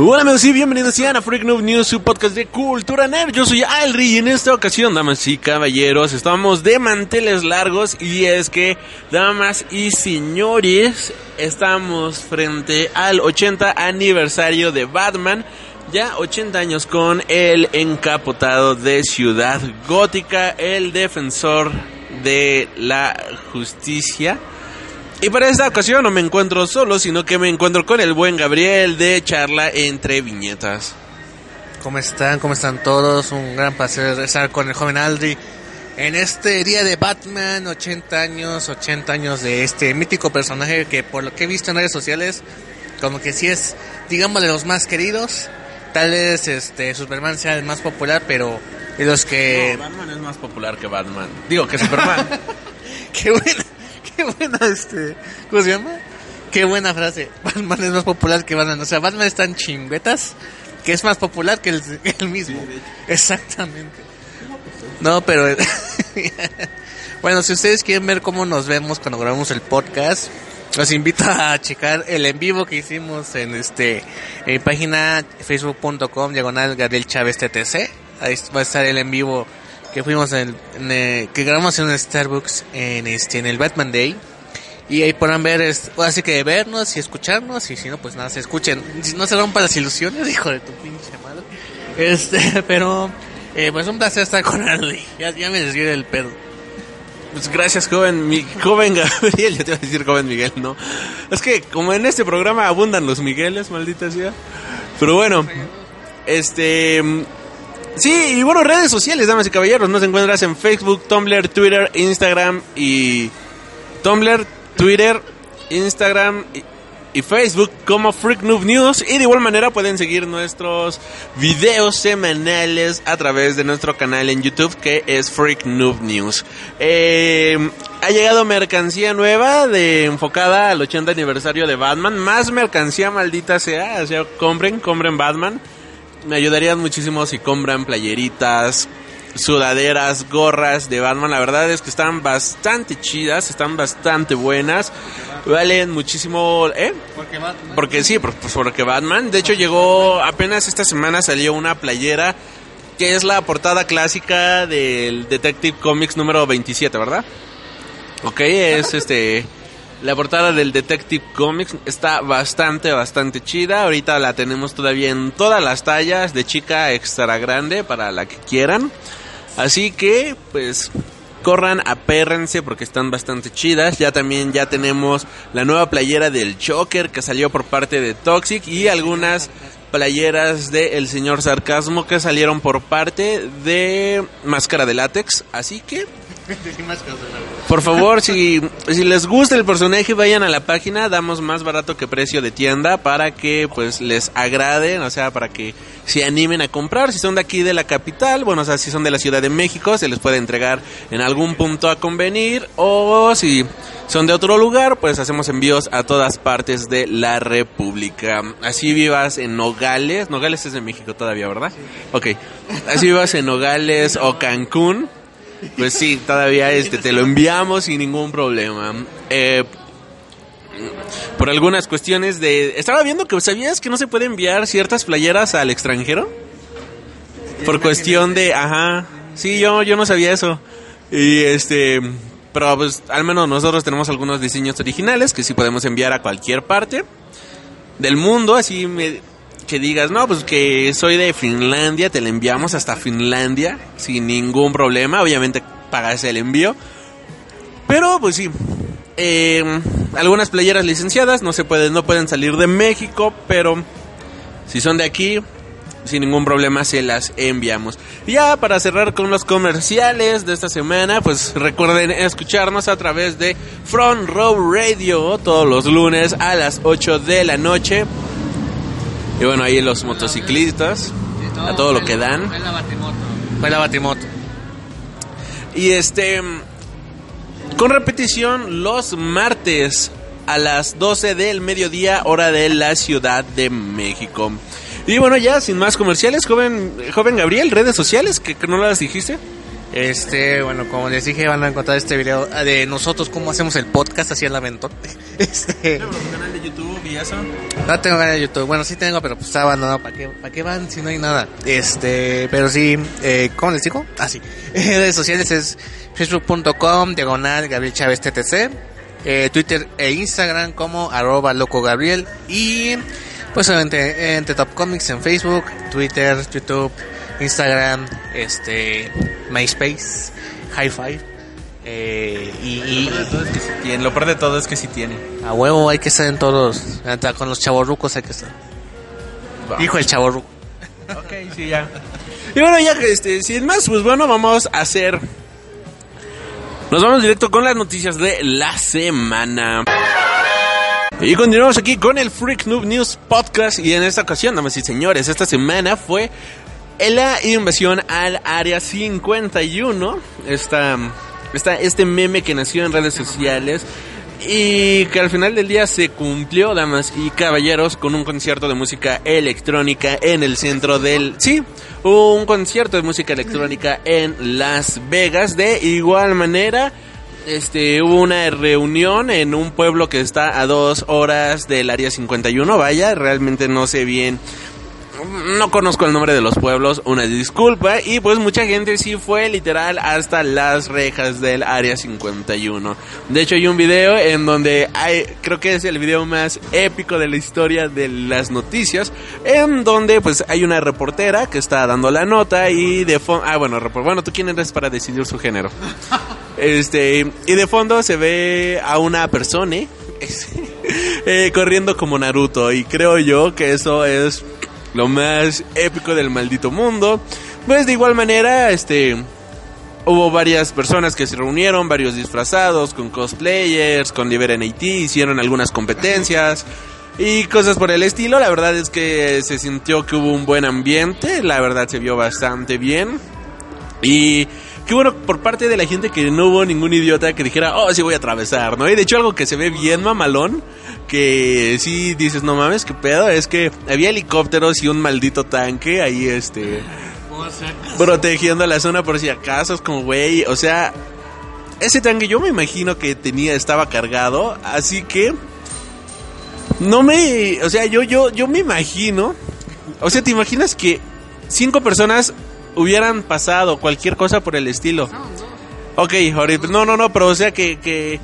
Hola amigos y bienvenidos a Freak News, su podcast de cultura nerd. Yo soy Alri y en esta ocasión, damas y caballeros, estamos de manteles largos y es que, damas y señores, estamos frente al 80 aniversario de Batman. Ya 80 años con el encapotado de Ciudad Gótica, el defensor de la justicia. Y para esta ocasión no me encuentro solo, sino que me encuentro con el buen Gabriel de charla entre viñetas. ¿Cómo están? ¿Cómo están todos? Un gran placer estar con el joven Aldri en este día de Batman, 80 años, 80 años de este mítico personaje que por lo que he visto en redes sociales, como que sí es, digamos, de los más queridos. Tal vez este Superman sea el más popular, pero de los que... No, Batman es más popular que Batman. Digo, que Superman. Qué buena qué buena este. ¿Cómo se llama? Qué buena frase. Batman es más popular que Batman. O sea, Batman es tan chinguetas que es más popular que el, que el mismo. Exactamente. No, pero. bueno, si ustedes quieren ver cómo nos vemos cuando grabamos el podcast, los invito a checar el en vivo que hicimos en este en página facebook.com diagonal Gabriel Chávez TTC. Ahí va a estar el en vivo que fuimos en, en eh, que grabamos en un Starbucks en este en el Batman Day y ahí podrán ver así que vernos y escucharnos y si no pues nada se escuchen no se rompan las ilusiones hijo de tu pinche madre este pero eh, pues un placer estar con Arley ya, ya me desvié del pedo pues gracias, joven, mi, joven Gabriel. Yo te iba a decir joven Miguel, ¿no? Es que como en este programa abundan los Migueles, maldita sea. Pero bueno, este. Sí, y bueno, redes sociales, damas y caballeros. Nos encuentras en Facebook, Tumblr, Twitter, Instagram y. Tumblr, Twitter, Instagram y, Facebook como Freak Noob News. Y de igual manera pueden seguir nuestros videos semanales a través de nuestro canal en YouTube que es Freak Noob News. Eh, ha llegado mercancía nueva de enfocada al 80 aniversario de Batman. Más mercancía maldita sea. O sea, compren, compren Batman. Me ayudarían muchísimo si compran playeritas, sudaderas, gorras de Batman. La verdad es que están bastante chidas, están bastante buenas. Valen muchísimo, ¿eh? porque Batman Porque sí, por- pues porque Batman. De hecho, llegó apenas esta semana salió una playera que es la portada clásica del Detective Comics número 27, ¿verdad? Ok, es este. La portada del Detective Comics está bastante, bastante chida. Ahorita la tenemos todavía en todas las tallas, de chica extra grande para la que quieran. Así que, pues, corran, apérrense porque están bastante chidas. Ya también ya tenemos la nueva playera del Joker que salió por parte de Toxic y algunas playeras de El Señor Sarcasmo que salieron por parte de Máscara de Látex. Así que por favor, si, si les gusta el personaje, vayan a la página, damos más barato que precio de tienda para que pues les agrade, o sea, para que se animen a comprar. Si son de aquí de la capital, bueno, o sea, si son de la Ciudad de México, se les puede entregar en algún punto a convenir o si son de otro lugar, pues hacemos envíos a todas partes de la República. Así vivas en Nogales, Nogales es de México todavía, ¿verdad? Ok, así vivas en Nogales o Cancún. Pues sí, todavía este, te lo enviamos sin ningún problema. Eh, por algunas cuestiones de... Estaba viendo que sabías que no se puede enviar ciertas playeras al extranjero. Por cuestión de... Ajá. Sí, yo, yo no sabía eso. Y este... Pero pues al menos nosotros tenemos algunos diseños originales que sí podemos enviar a cualquier parte del mundo. Así me... que digas, no, pues que soy de Finlandia, te la enviamos hasta Finlandia sin ningún problema. Obviamente pagas el envío. Pero pues sí, eh, algunas playeras licenciadas no se pueden, no pueden salir de México, pero si son de aquí, sin ningún problema se las enviamos. Ya para cerrar con los comerciales de esta semana, pues recuerden escucharnos a través de Front Row Radio todos los lunes a las 8 de la noche. Y bueno, ahí los motociclistas, a todo lo que dan. Fue la batimoto. Fue la batimoto. Y este, con repetición los martes a las 12 del mediodía, hora de la Ciudad de México. Y bueno, ya sin más comerciales, joven, joven Gabriel, redes sociales, que, que no las dijiste. Este, bueno, como les dije, van a encontrar este video de nosotros cómo hacemos el podcast así el aventón. Este, canal de YouTube y eso. no tengo canal de YouTube. Bueno, sí tengo, pero pues está abandonado. ¿Para qué, ¿Para qué van si no hay nada? Este, pero sí, eh, ¿cómo les digo? Ah, sí. redes sociales es facebook.com, diagonal, Gabriel Chávez TTC. eh, Twitter e Instagram como arroba loco Gabriel. Y pues obviamente entre Top Comics en Facebook, Twitter, YouTube, Instagram, este, MySpace, High Five. Eh, y, y Tiene, lo peor de todo es que sí tiene. a huevo hay que estar en todos. Hasta con los chavorrucos hay que estar. Dijo el chavorruco. Ok, sí, ya. Y bueno, ya que este, sin más, pues bueno, vamos a hacer. Nos vamos directo con las noticias de la semana. Y continuamos aquí con el Freak Noob News Podcast. Y en esta ocasión, damas y señores, esta semana fue la invasión al Área 51. Esta, esta, este meme que nació en redes sociales. Y que al final del día se cumplió, damas y caballeros, con un concierto de música electrónica en el centro del... Sí, un concierto de música electrónica en Las Vegas. De igual manera, este, hubo una reunión en un pueblo que está a dos horas del área 51. Vaya, realmente no sé bien. No conozco el nombre de los pueblos, una disculpa. Y pues mucha gente sí fue literal hasta las rejas del área 51. De hecho hay un video en donde hay, creo que es el video más épico de la historia de las noticias. En donde pues hay una reportera que está dando la nota y de fondo... Ah, bueno, bueno, ¿tú quién eres para decidir su género? Este, y de fondo se ve a una persona eh, corriendo como Naruto. Y creo yo que eso es lo más épico del maldito mundo. Pues de igual manera, este. Hubo varias personas que se reunieron, varios disfrazados, con cosplayers, con Liberen IT, hicieron algunas competencias y cosas por el estilo. La verdad es que se sintió que hubo un buen ambiente, la verdad se vio bastante bien. Y qué bueno por parte de la gente que no hubo ningún idiota que dijera, oh, sí voy a atravesar, ¿no? Y de hecho algo que se ve bien mamalón, que sí dices, no mames, qué pedo, es que había helicópteros y un maldito tanque ahí, este, protegiendo la zona por si acaso, es como, güey, o sea, ese tanque yo me imagino que tenía, estaba cargado, así que... No me, o sea, yo, yo, yo me imagino, o sea, ¿te imaginas que cinco personas hubieran pasado cualquier cosa por el estilo? Ok, ahorita, no, no, no, pero o sea que, que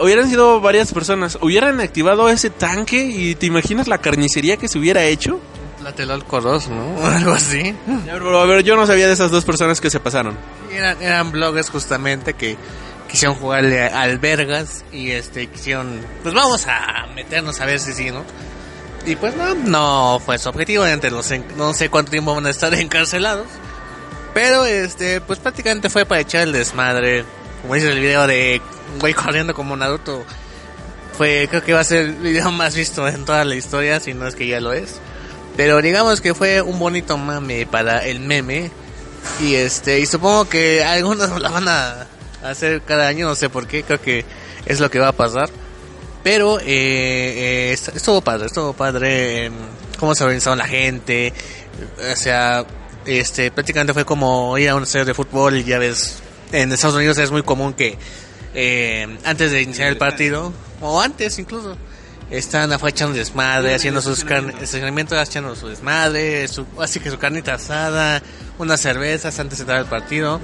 hubieran sido varias personas, hubieran activado ese tanque y te imaginas la carnicería que se hubiera hecho. Tlatelolco 2, ¿no? Algo así. Pero, a ver, yo no sabía de esas dos personas que se pasaron. Eran, eran bloggers justamente que quisieron jugarle a albergas y este quisieron, pues vamos a meternos a ver si sí, ¿no? Y pues no, no fue su objetivo, entre los no sé cuánto tiempo van a estar encarcelados. Pero este, pues prácticamente fue para echar el desmadre. Como dice el video de un güey corriendo como Naruto. Fue, creo que va a ser el video más visto en toda la historia, si no es que ya lo es. Pero digamos que fue un bonito mame para el meme. Y este, y supongo que algunos la van a hacer cada año, no sé por qué, creo que es lo que va a pasar. Pero eh, eh, est- estuvo padre, estuvo padre cómo se organizó la gente. O sea, este, prácticamente fue como ir a un estadio de fútbol y ya ves, en Estados Unidos es muy común que eh, antes de iniciar el partido, o antes incluso, están afuera echando desmadre, haciendo sus estacionamientos, echando su desmadre, su, así que su carnita asada, unas cervezas antes de entrar al partido.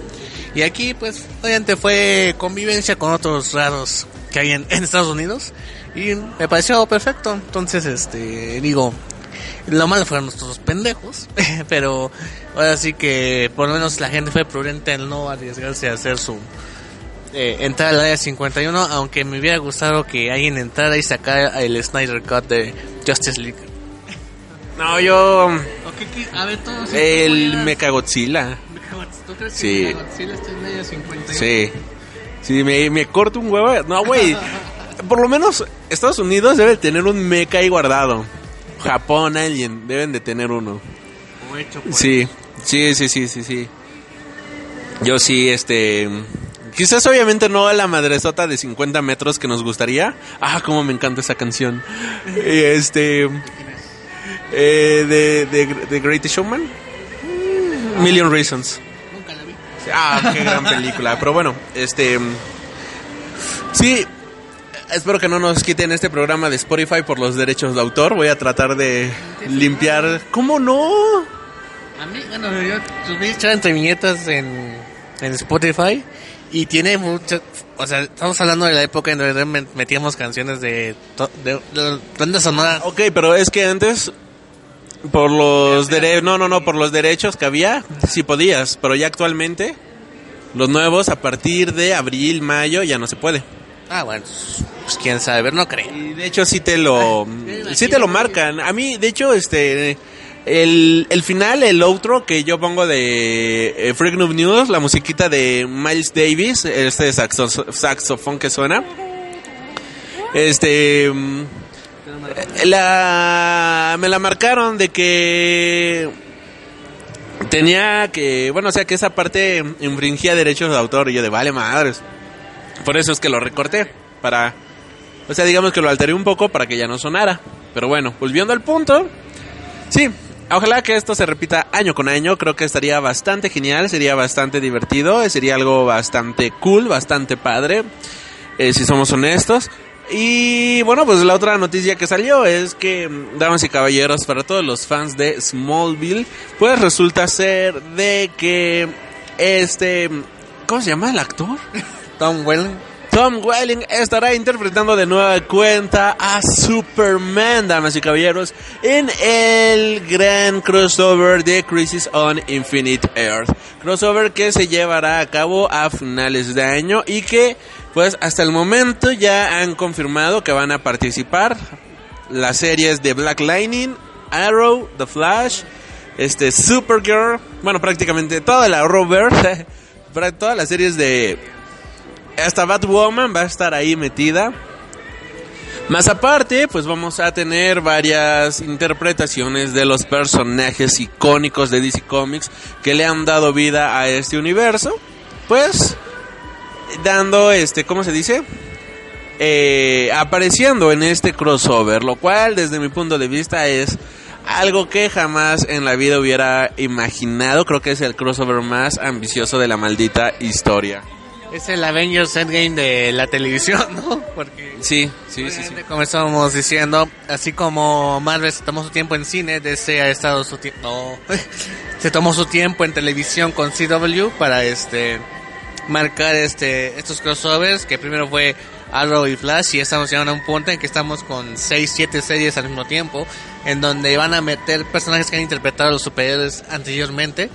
Y aquí, pues, obviamente fue convivencia con otros raros que hay en, en Estados Unidos. Y me pareció perfecto. Entonces, este, digo, Lo malo fueron nuestros pendejos, pero ahora sí que por lo menos la gente fue prudente en no arriesgarse a hacer su eh, entrar al área 51, aunque me hubiera gustado que alguien entrara y sacara el Snyder Cut de Justice League. No, yo... a ver, todos El Mechagodzilla. ¿Tú crees Sí. que Godzilla está en área 51? Sí. Sí, me, me corto un huevo. No, güey. Por lo menos Estados Unidos debe tener un mecha ahí guardado. Japón, alguien, deben de tener uno. O hecho por- Sí, sí, sí, sí, sí, sí. Yo sí, este... Quizás obviamente no a la madresota de 50 metros que nos gustaría. Ah, cómo me encanta esa canción. Y este... Eh, de, de, de Greatest Showman. Mm, Million Reasons. Nunca la vi. Ah, qué gran película. Pero bueno, este. Sí, espero que no nos quiten este programa de Spotify por los derechos de autor. Voy a tratar de limpiar. ¿Cómo no? A mí, bueno, yo subí echar entre viñetas en, en Spotify y tiene muchas. O sea, estamos hablando de la época en donde me- metíamos canciones de, de, de sonoras. Ok, pero es que antes. Por los derechos. No, no, no, por los derechos que había, sí podías. Pero ya actualmente, los nuevos, a partir de abril, mayo, ya no se puede. Ah, bueno, pues quién sabe, no creo. Y de hecho sí te lo sí te lo marcan. A mí, de hecho, este el, el final, el outro que yo pongo de eh, Freak Noob News, la musiquita de Miles Davis, este saxo- saxofón que suena. Este la me la marcaron de que tenía que, bueno, o sea, que esa parte infringía derechos de autor y yo de vale madres. Por eso es que lo recorté para o sea, digamos que lo alteré un poco para que ya no sonara. Pero bueno, volviendo al punto. Sí, ojalá que esto se repita año con año. Creo que estaría bastante genial, sería bastante divertido, sería algo bastante cool, bastante padre, eh, si somos honestos. Y bueno, pues la otra noticia que salió es que, damas y caballeros, para todos los fans de Smallville, pues resulta ser de que este... ¿Cómo se llama el actor? Tom Welling. Tom Welling estará interpretando de nueva cuenta a Superman, damas y caballeros, en el gran crossover de Crisis on Infinite Earth. Crossover que se llevará a cabo a finales de año y que, pues, hasta el momento ya han confirmado que van a participar las series de Black Lightning, Arrow, The Flash, este Supergirl, bueno, prácticamente toda la Arrowverse, para todas las series de hasta Batwoman va a estar ahí metida. Más aparte, pues vamos a tener varias interpretaciones de los personajes icónicos de DC Comics que le han dado vida a este universo. Pues dando este, ¿cómo se dice? Eh, apareciendo en este crossover, lo cual desde mi punto de vista es algo que jamás en la vida hubiera imaginado. Creo que es el crossover más ambicioso de la maldita historia. Es el Avengers Endgame de la televisión, ¿no? Porque Sí, sí, sí, Como estábamos diciendo, así como Marvel se tomó su tiempo en cine, DC ha estado su tiempo, no, se tomó su tiempo en televisión con CW para este marcar este estos crossovers que primero fue Arrow y Flash y estamos llegando a un punto en que estamos con 6, 7 series al mismo tiempo en donde van a meter personajes que han interpretado a los superhéroes anteriormente,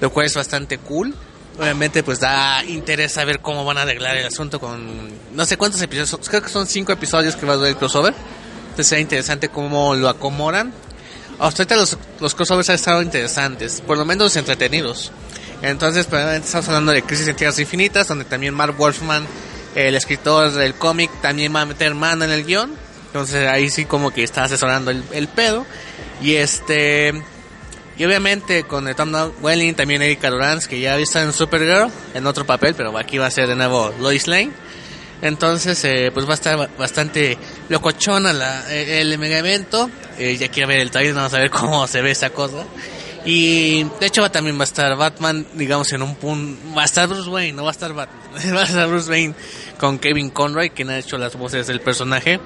lo cual es bastante cool. Obviamente pues da interés saber cómo van a arreglar el asunto con no sé cuántos episodios, creo que son cinco episodios que va a durar el crossover. Entonces será interesante cómo lo acomodan. Hasta ahorita los, los crossovers han estado interesantes, por lo menos entretenidos. Entonces, pues, estamos hablando de Crisis en Tierras Infinitas, donde también Mark Wolfman, el escritor del cómic, también va a meter mano en el guion. Entonces ahí sí como que está asesorando el, el pedo. Y este... Y obviamente con el Tom Welling, también Erika Durance, que ya está en Supergirl, en otro papel, pero aquí va a ser de nuevo Lois Lane. Entonces, eh, pues va a estar ba- bastante locochona la, eh, el mega evento. Eh, ya quiero ver el trailer, vamos a ver cómo se ve esa cosa. Y de hecho también va a estar Batman, digamos, en un punto... Va a estar Bruce Wayne, no va a estar Batman. va a estar Bruce Wayne con Kevin Conroy, quien ha hecho las voces del personaje.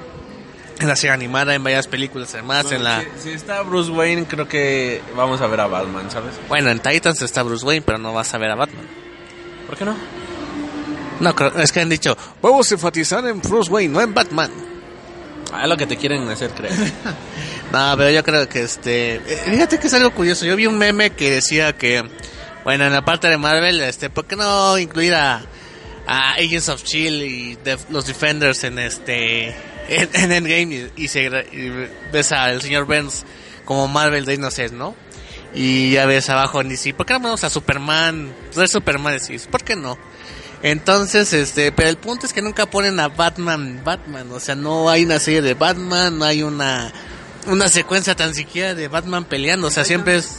En la serie animada, en varias películas además, en la... Si, si está Bruce Wayne, creo que vamos a ver a Batman, ¿sabes? Bueno, en Titans está Bruce Wayne, pero no vas a ver a Batman. ¿Por qué no? No, creo- es que han dicho, vamos a enfatizar en Bruce Wayne, no en Batman. A lo que te quieren hacer creer. No, pero yo creo que este. eh, Fíjate que es algo curioso. Yo vi un meme que decía que. Bueno, en la parte de Marvel, este, ¿por qué no incluir a, a Agents of Chill y Def- los Defenders en este. En, en Endgame y, se, ves al señor Burns como Marvel de Innocent, ¿no? Y ya ves abajo en DC, ¿por qué no ponemos a Superman? No es Superman, decís, ¿por qué no? Entonces, este, pero el punto es que nunca ponen a Batman, Batman, o sea, no hay una serie de Batman, no hay una, una secuencia tan siquiera de Batman peleando, o sea, siempre es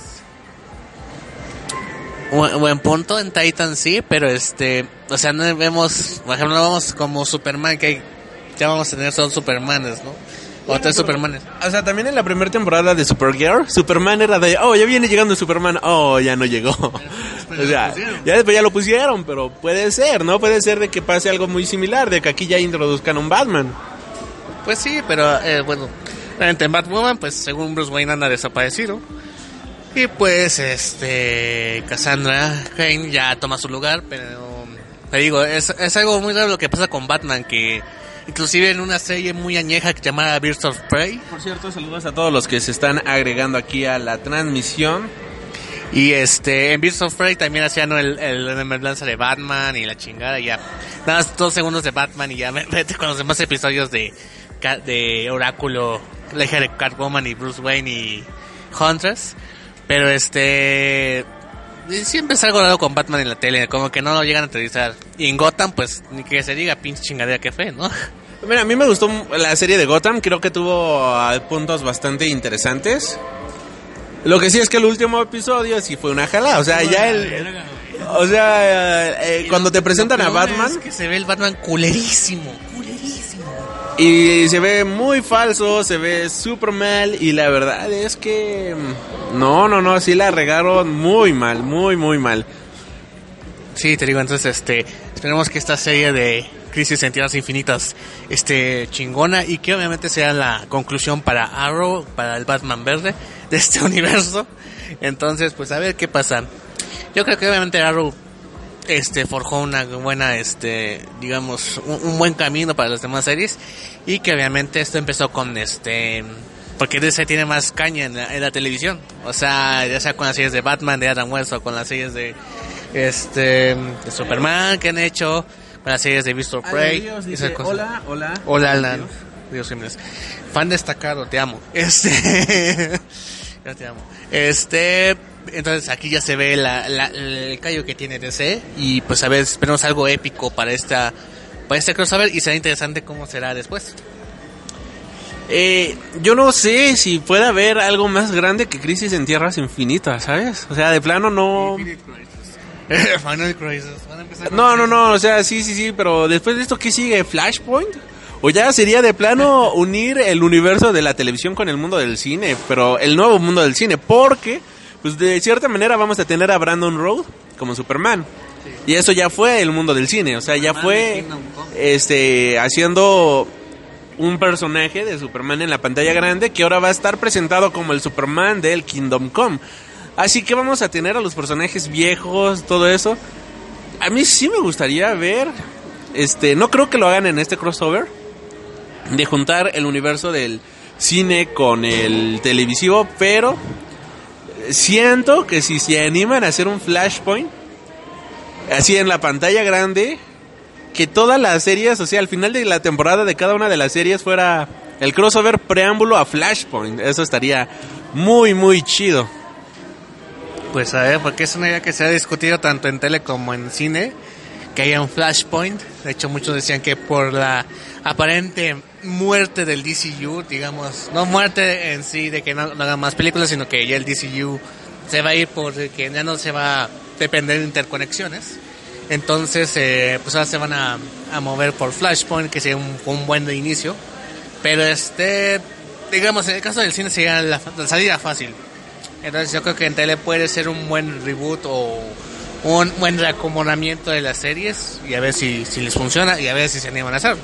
buen, buen punto en Titan sí, pero este, o sea, no vemos, por ejemplo, no vamos como Superman que hay, ya vamos a tener solo Supermanes, ¿no? O tres Supermanes. O sea, también en la primera temporada de Supergirl, Superman era de, oh, ya viene llegando Superman, oh, ya no llegó. o sea, ya después ya lo pusieron, pero puede ser, ¿no? Puede ser de que pase algo muy similar, de que aquí ya introduzcan un Batman. Pues sí, pero eh, bueno, realmente en Batwoman, pues según Bruce Wayne anda desaparecido. Y pues, este, Cassandra Kane ya toma su lugar, pero te digo, es, es algo muy raro lo que pasa con Batman, que inclusive en una serie muy añeja que se llama Birds of Prey, Por cierto, saludos a todos los que se están agregando aquí a la transmisión. y este, en Birds of Prey también hacían el, el, de Batman y la chingada, ya, nada más dos segundos de Batman y ya vete con los demás episodios de, de Oráculo, la hija de Catwoman y Bruce Wayne y Huntress. Pero este. Siempre es algo con Batman en la tele, como que no lo llegan a utilizar. Y en Gotham, pues ni que se diga pinche chingadera que fe, ¿no? Mira, a mí me gustó la serie de Gotham, creo que tuvo ah, puntos bastante interesantes. Lo que sí es que el último episodio sí fue una jala, o sea, ya el... O sea, eh, cuando te presentan a Batman Es que se ve el Batman culerísimo. Y se ve muy falso, se ve super mal y la verdad es que... mm, No, no, no, sí la regaron muy mal, muy, muy mal. Sí, te digo, entonces, este, esperemos que esta serie de Crisis en Infinitas esté chingona y que obviamente sea la conclusión para Arrow, para el Batman verde de este universo. Entonces, pues a ver qué pasa. Yo creo que obviamente Arrow este forjó una buena este digamos un, un buen camino para las demás series y que obviamente esto empezó con este porque DC tiene más caña en la, en la televisión o sea ya sea con las series de Batman de Adam West o con las series de este de Superman que han hecho con las series de of Prey hola, hola. Hola, Alan. Dios Jiménez. Fan destacado, te amo. Este. Yo te amo. Este. Entonces aquí ya se ve la, la- el callo que tiene DC. Y pues a ver, esperemos algo épico para esta. Para este crossover y será interesante cómo será después. Eh, yo no sé si puede haber algo más grande que Crisis en Tierras Infinitas, ¿sabes? O sea, de plano no... Final Crisis. Van a empezar con- No, no, no, o sea, sí, sí, sí, pero después de esto, ¿qué sigue? ¿Flashpoint? O ya sería de plano unir el universo de la televisión con el mundo del cine, pero el nuevo mundo del cine, porque, pues de cierta manera vamos a tener a Brandon Road como Superman. Y eso ya fue el mundo del cine, o sea, ya fue este haciendo un personaje de Superman en la pantalla grande que ahora va a estar presentado como el Superman del Kingdom Come. Así que vamos a tener a los personajes viejos, todo eso. A mí sí me gustaría ver, este, no creo que lo hagan en este crossover, de juntar el universo del cine con el televisivo, pero siento que si se animan a hacer un flashpoint, así en la pantalla grande, que todas las series, o sea, al final de la temporada de cada una de las series fuera el crossover preámbulo a Flashpoint. Eso estaría muy, muy chido. Pues a ver, porque es una idea que se ha discutido tanto en tele como en cine, que haya un flashpoint. De hecho, muchos decían que por la aparente muerte del DCU, digamos, no muerte en sí de que no, no hagan más películas, sino que ya el DCU se va a ir porque ya no se va a depender de interconexiones. Entonces, eh, pues ahora se van a, a mover por Flashpoint, que sería un, un buen inicio. Pero este, digamos, en el caso del cine sería la, la salida fácil. Entonces yo creo que en tele puede ser un buen reboot o un buen reacomodamiento de las series y a ver si, si les funciona y a ver si se animan a hacerlo.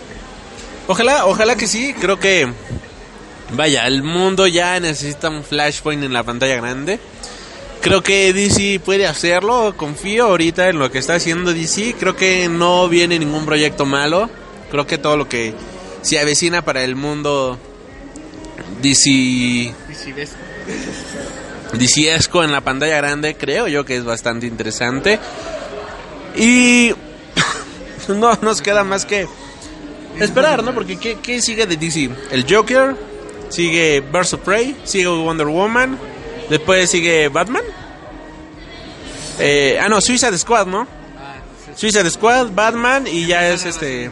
Ojalá, ojalá que sí. Creo que, vaya, el mundo ya necesita un Flashpoint en la pantalla grande. Creo que DC puede hacerlo. Confío ahorita en lo que está haciendo DC. Creo que no viene ningún proyecto malo. Creo que todo lo que se avecina para el mundo DC ves, DCesco en la pantalla grande, creo yo que es bastante interesante. Y no nos queda más que esperar, ¿no? Porque ¿qué, qué sigue de DC? El Joker, sigue Birds of Prey, sigue Wonder Woman, después sigue Batman. Eh, ah, no, Suicide Squad, ¿no? Suicide Squad, Batman y ya es este...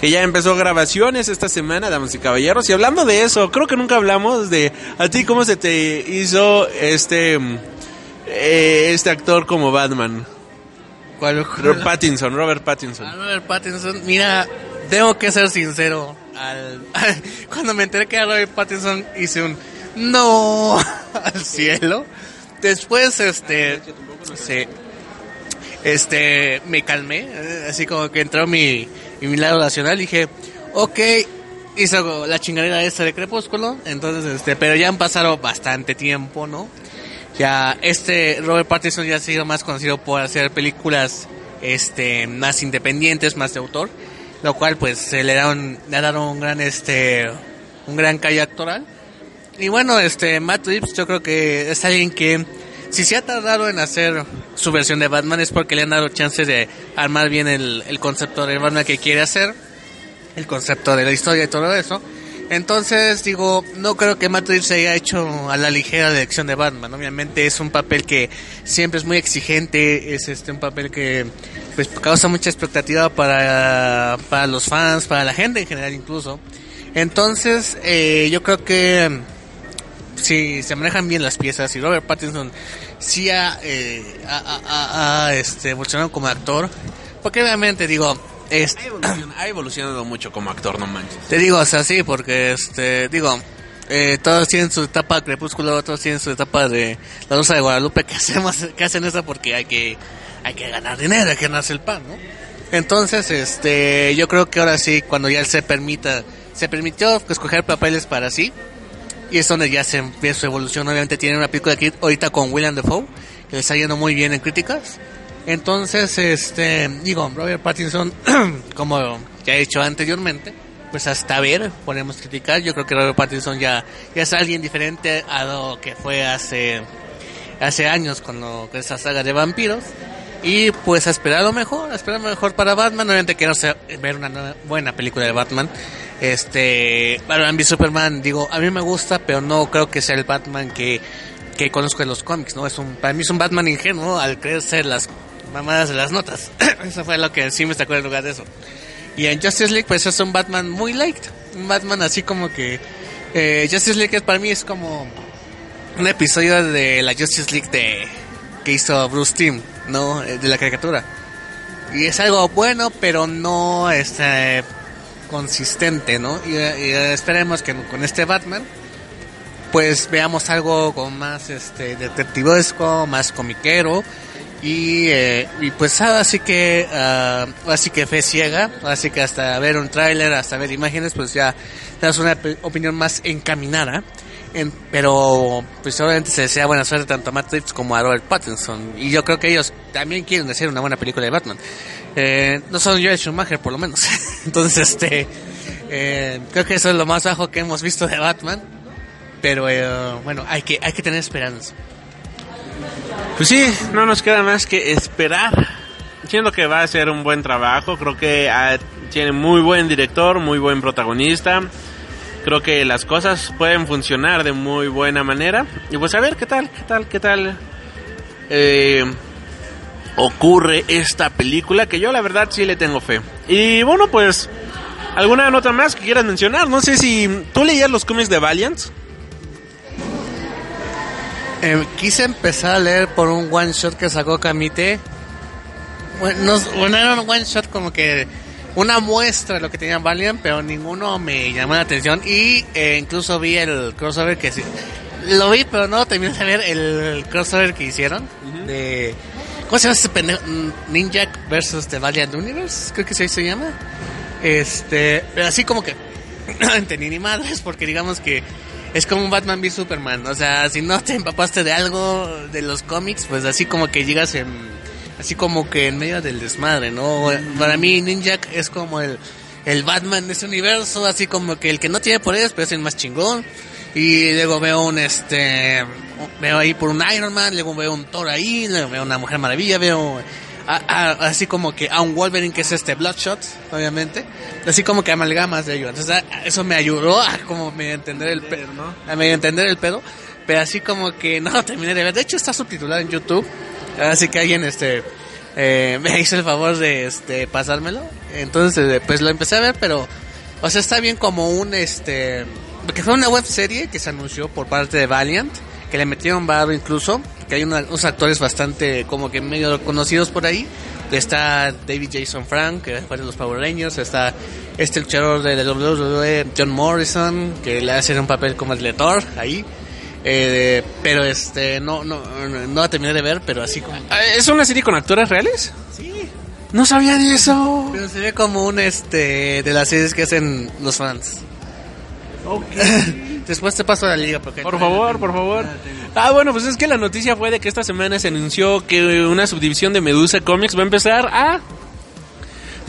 Que ya empezó grabaciones esta semana, damas y caballeros. Y hablando de eso, creo que nunca hablamos de a ti cómo se te hizo este eh, este actor como Batman. ¿cuál? Robert Pattinson, Robert Pattinson. A Robert Pattinson, mira, tengo que ser sincero. Al, cuando me enteré que era Robert Pattinson, hice un no al cielo. Después, este, se, este, me calmé, eh, así como que entró mi, mi lado racional. Dije, ok, hizo la chingadera esta de Crepúsculo, entonces, este, pero ya han pasado bastante tiempo, ¿no? Ya, este Robert Pattinson ya ha sido más conocido por hacer películas, este, más independientes, más de autor, lo cual, pues, se le un, le dado un gran, este, un gran calle actoral. Y bueno, este, Matt Reeves yo creo que es alguien que, si se ha tardado en hacer su versión de Batman es porque le han dado chances de armar bien el, el concepto de Batman que quiere hacer, el concepto de la historia y todo eso. Entonces, digo, no creo que Matt Reeves haya hecho a la ligera la elección de Batman. Obviamente es un papel que siempre es muy exigente, es este un papel que pues causa mucha expectativa para, para los fans, para la gente en general incluso. Entonces, eh, yo creo que si se manejan bien las piezas y Robert Pattinson sí ha, eh, ha, este, evolucionado como actor, porque obviamente digo, es, Ha evolucionado, ha evolucionado mucho como actor, no manches. te digo, o sea, sí, porque este, digo, eh, todos tienen su etapa crepúsculo, otros tienen su etapa de la Rosa de Guadalupe que hacemos, que hacen eso porque hay que, hay que ganar dinero, hay que ganarse el pan, ¿no? Entonces, este, yo creo que ahora sí, cuando ya él se permita, se permitió escoger papeles para sí, y es donde ya se empieza su evolución. Obviamente tiene una película aquí ahorita con William Dafoe, que le está yendo muy bien en críticas. Entonces, este, digo, Robert Pattinson, como ya he dicho anteriormente, pues hasta ver, podemos criticar. Yo creo que Robert Pattinson ya, ya es alguien diferente a lo que fue hace, hace años con, lo, con esa saga de vampiros. Y pues a esperar lo mejor, a esperar lo mejor para Batman. Obviamente quiero ver una nueva- buena película de Batman. Este, Batman v Superman, digo, a mí me gusta, pero no creo que sea el Batman que, que conozco en los cómics, ¿no? Es un, para mí es un Batman ingenuo al creer ser las mamadas de las notas. eso fue lo que sí me sacó en lugar de eso. Y en Justice League, pues es un Batman muy light. Un Batman así como que... Eh, Justice League para mí es como un episodio de la Justice League de que hizo Bruce Timm, ¿no? Eh, De la caricatura. Y es algo bueno, pero no este consistente, ¿no? Y, y esperemos que con este Batman pues veamos algo con más este detectivesco, más comiquero y, eh, y pues así que ah, así que fe ciega, así que hasta ver un tráiler, hasta ver imágenes, pues ya das una opinión más encaminada. En- pero pues obviamente se desea buena suerte tanto a Matt Reeves como a Robert Pattinson y yo creo que ellos también quieren hacer una buena película de Batman. Eh, no son Joel Schumacher por lo menos. Entonces este eh, creo que eso es lo más bajo que hemos visto de Batman. Pero eh, bueno, hay que, hay que tener esperanza. Pues sí, no nos queda más que esperar. Siento que va a ser un buen trabajo. Creo que ah, tiene muy buen director, muy buen protagonista. Creo que las cosas pueden funcionar de muy buena manera. Y pues a ver qué tal, qué tal, qué tal eh, ocurre esta película. Que yo la verdad sí le tengo fe. Y bueno, pues alguna nota más que quieras mencionar. No sé si tú leías los cómics de Valiant. Eh, quise empezar a leer por un one shot que sacó Kamite. Bueno, no- bueno, era un one shot como que una muestra de lo que tenía Valiant, pero ninguno me llamó la atención. Y eh, incluso vi el crossover que sí. Lo vi, pero no terminé de ver el crossover que hicieron. De. ¿Cómo se llama este pendejo? Ninja versus The Valiant Universe, creo que así se llama. Este. pero Así como que. no entendí ni madres, porque digamos que es como un Batman v Superman. O sea, si no te empapaste de algo de los cómics, pues así como que llegas en. Así como que en medio del desmadre, ¿no? Para mí, Ninja es como el. el Batman de ese universo, así como que el que no tiene poderes, pero es el más chingón. Y luego veo un este veo ahí por un Iron Man, luego veo un Thor ahí, luego veo una Mujer Maravilla, veo a- a- así como que a un Wolverine que es este Bloodshot, obviamente, así como que amalgamas de ello. Entonces eso me ayudó a como medio entender el pedo, a medio entender el pedo, pero así como que no terminé de ver. De hecho está subtitulado en YouTube, así que alguien este eh, me hizo el favor de este pasármelo. Entonces eh, pues lo empecé a ver, pero o sea está bien como un este porque fue una web serie que se anunció por parte de Valiant, que le metieron barro incluso, que hay una- unos actores bastante como que medio conocidos por ahí. Está David Jason Frank, que fue de los Power Rangers, está este luchador de WWE, John Morrison, que le hace un papel como el de Thor ahí. Eh, pero este no no no, la terminé de ver, pero así como ¿Es una serie con actores reales? Sí. No sabía de eso. pero se ve como un este de las series que hacen los fans. Después te paso a la liga porque Por favor, por favor. Ah, bueno, pues es que la noticia fue de que esta semana se anunció que una subdivisión de Medusa Comics va a empezar a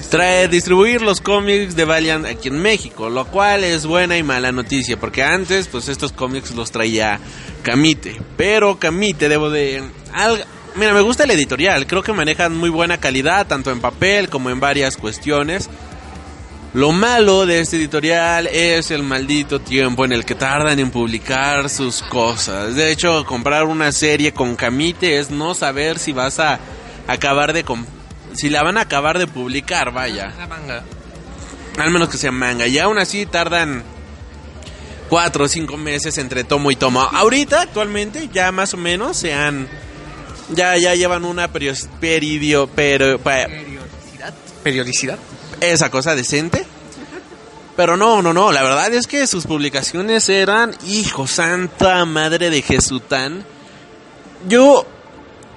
traer, distribuir los cómics de Valiant aquí en México, lo cual es buena y mala noticia, porque antes, pues estos cómics los traía Camite, pero Camite debo de... al- mira, me gusta el editorial, creo que manejan muy buena calidad, tanto en papel como en varias cuestiones. Lo malo de este editorial es el maldito tiempo en el que tardan en publicar sus cosas. De hecho, comprar una serie con Camite es no saber si vas a acabar de... si la van a acabar de publicar, vaya. La manga. Al menos que sea manga. Y aún así tardan cuatro o cinco meses entre tomo y tomo. Ahorita, actualmente, ya más o menos se han... Ya, ya llevan una Periodicidad. Periodicidad. Esa cosa decente. Pero no, no, no, la verdad es que sus publicaciones eran, hijo, santa madre de Jesután. Yo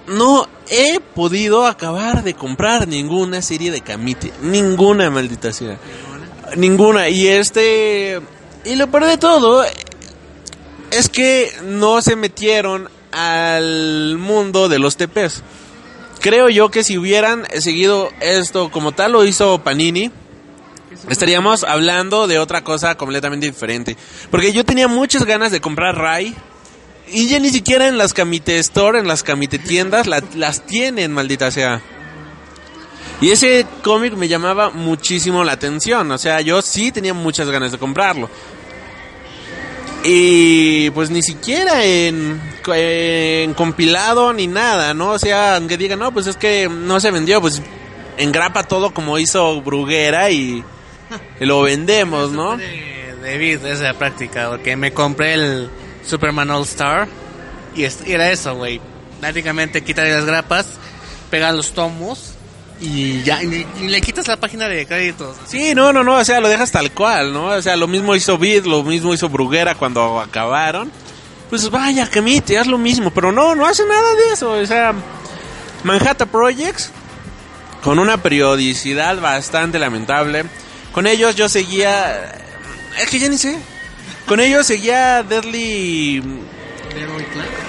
no he podido acabar de comprar ninguna serie de Camite, ninguna maldita sea. Ninguna, y este... Y lo peor de todo es que no se metieron al mundo de los TPs. Creo yo que si hubieran seguido esto como tal lo hizo Panini, estaríamos hablando de otra cosa completamente diferente. Porque yo tenía muchas ganas de comprar Rai. Y ya ni siquiera en las Camite Store, en las Camite tiendas, la- las tienen, maldita sea. Y ese cómic me llamaba muchísimo la atención. O sea, yo sí tenía muchas ganas de comprarlo. Y pues ni siquiera en, en compilado ni nada, ¿no? O sea, aunque digan, no, pues es que no se vendió, pues engrapa todo como hizo Bruguera y, y lo vendemos, ¿no? David, esa práctica, porque me compré el Superman All Star y era eso, güey. Prácticamente quitar las grapas, pegar los tomos y ya, y, y le quitas la página de créditos. Sí, no, no, no, o sea, lo dejas tal cual, ¿no? O sea, lo mismo hizo Beat, lo mismo hizo Bruguera cuando acabaron. Pues vaya, Camite, haz lo mismo, pero no, no hace nada de eso, o sea, Manhattan Projects, con una periodicidad bastante lamentable. Con ellos yo seguía, es que ya ni sé, con ellos seguía Deadly...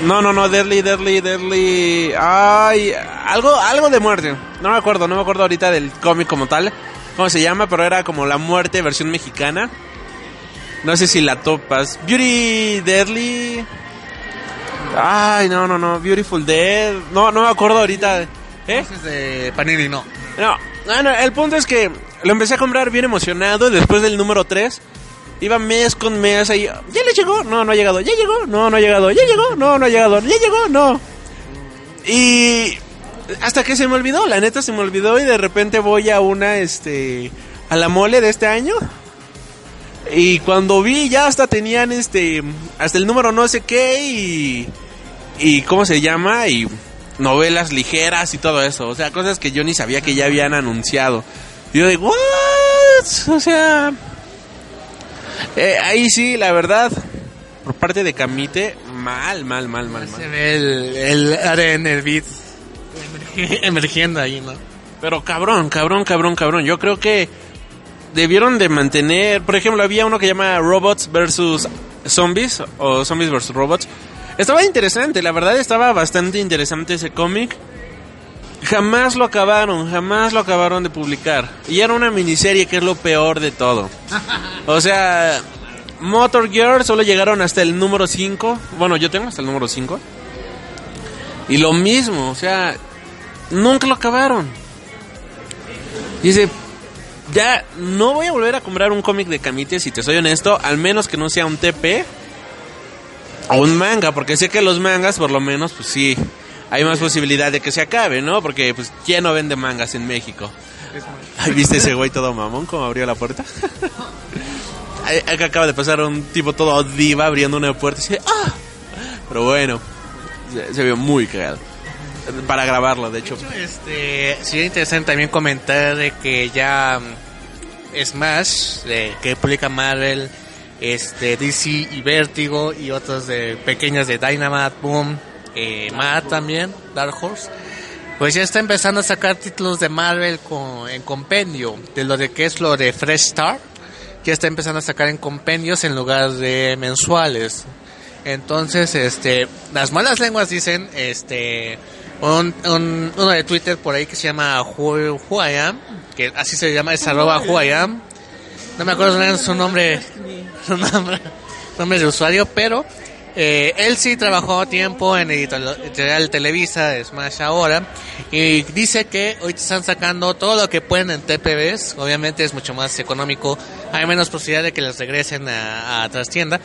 No, no, no, Deadly, Deadly, Deadly. Ay, algo, algo de muerte. No me acuerdo, no me acuerdo ahorita del cómic como tal. ¿Cómo se llama? Pero era como la muerte versión mexicana. No sé si la topas. Beauty Deadly. Ay, no, no, no. Beautiful Dead. No, no me acuerdo ahorita. ¿Eh? Entonces de Panini no. No, no, no, el punto es que lo empecé a comprar bien emocionado después del número 3. Iba mes con mes ahí. ¿Ya le llegó? No, no ha llegado. ¿Ya llegó? No, no ha llegado. ¿Ya llegó? No, no ha llegado. ¿Ya llegó? No. Y hasta que se me olvidó, la neta se me olvidó y de repente voy a una, este, a la mole de este año. Y cuando vi ya hasta tenían este, hasta el número no sé qué y, y ¿cómo se llama? Y novelas ligeras y todo eso. O sea, cosas que yo ni sabía que ya habían anunciado. Y yo digo, ¿what? O sea, eh, ahí sí, la verdad, por parte de Camite, mal, mal, mal, mal, Se mal. ve el, el ADN del beat emergiendo ahí, ¿no? Pero cabrón, cabrón, cabrón, cabrón. Yo creo que debieron de mantener, por ejemplo, había uno que llama Robots versus Zombies o Zombies versus Robots. Estaba interesante, la verdad estaba bastante interesante ese cómic. Jamás lo acabaron, jamás lo acabaron de publicar. Y era una miniserie que es lo peor de todo. O sea, Motor Gear solo llegaron hasta el número 5. Bueno, yo tengo hasta el número 5. Y lo mismo, o sea, nunca lo acabaron. Dice, ya no voy a volver a comprar un cómic de Camite, si te soy honesto, al menos que no sea un TP o un manga, porque sé que los mangas, por lo menos, pues sí, hay más posibilidad de que se acabe, ¿no? Porque, pues, ¿quién no vende mangas en México? Ay, ¿Viste ese güey todo mamón como abrió la puerta? Acá acaba de pasar un tipo todo diva abriendo una puerta y dice, ¡ah! Pero bueno, se, se vio muy cagado. Para grabarlo, de hecho. Este, sería interesante también comentar de que ya mm, Smash, de, que publica Marvel, este, DC y Vértigo y otros de pequeñas de Dynamite, Boom, eh, Mad también, Dark Horse, pues ya está empezando a sacar títulos de Marvel con, en compendio, de lo de que es lo de Fresh Start, ya está empezando a sacar en compendios en lugar de mensuales. Entonces, este, las malas lenguas dicen, este, un, un- uno de Twitter por ahí que se llama Who, Who I Am, que así se llama, es arroba Who I Am. No me acuerdo su nombre, su nombre, nombre de usuario, pero eh, él sí trabajó tiempo en editorial Televisa, Smash ahora, y dice que hoy están sacando todo lo que pueden en TPBs, obviamente es mucho más económico, hay menos posibilidad de que les regresen a, a trastienda,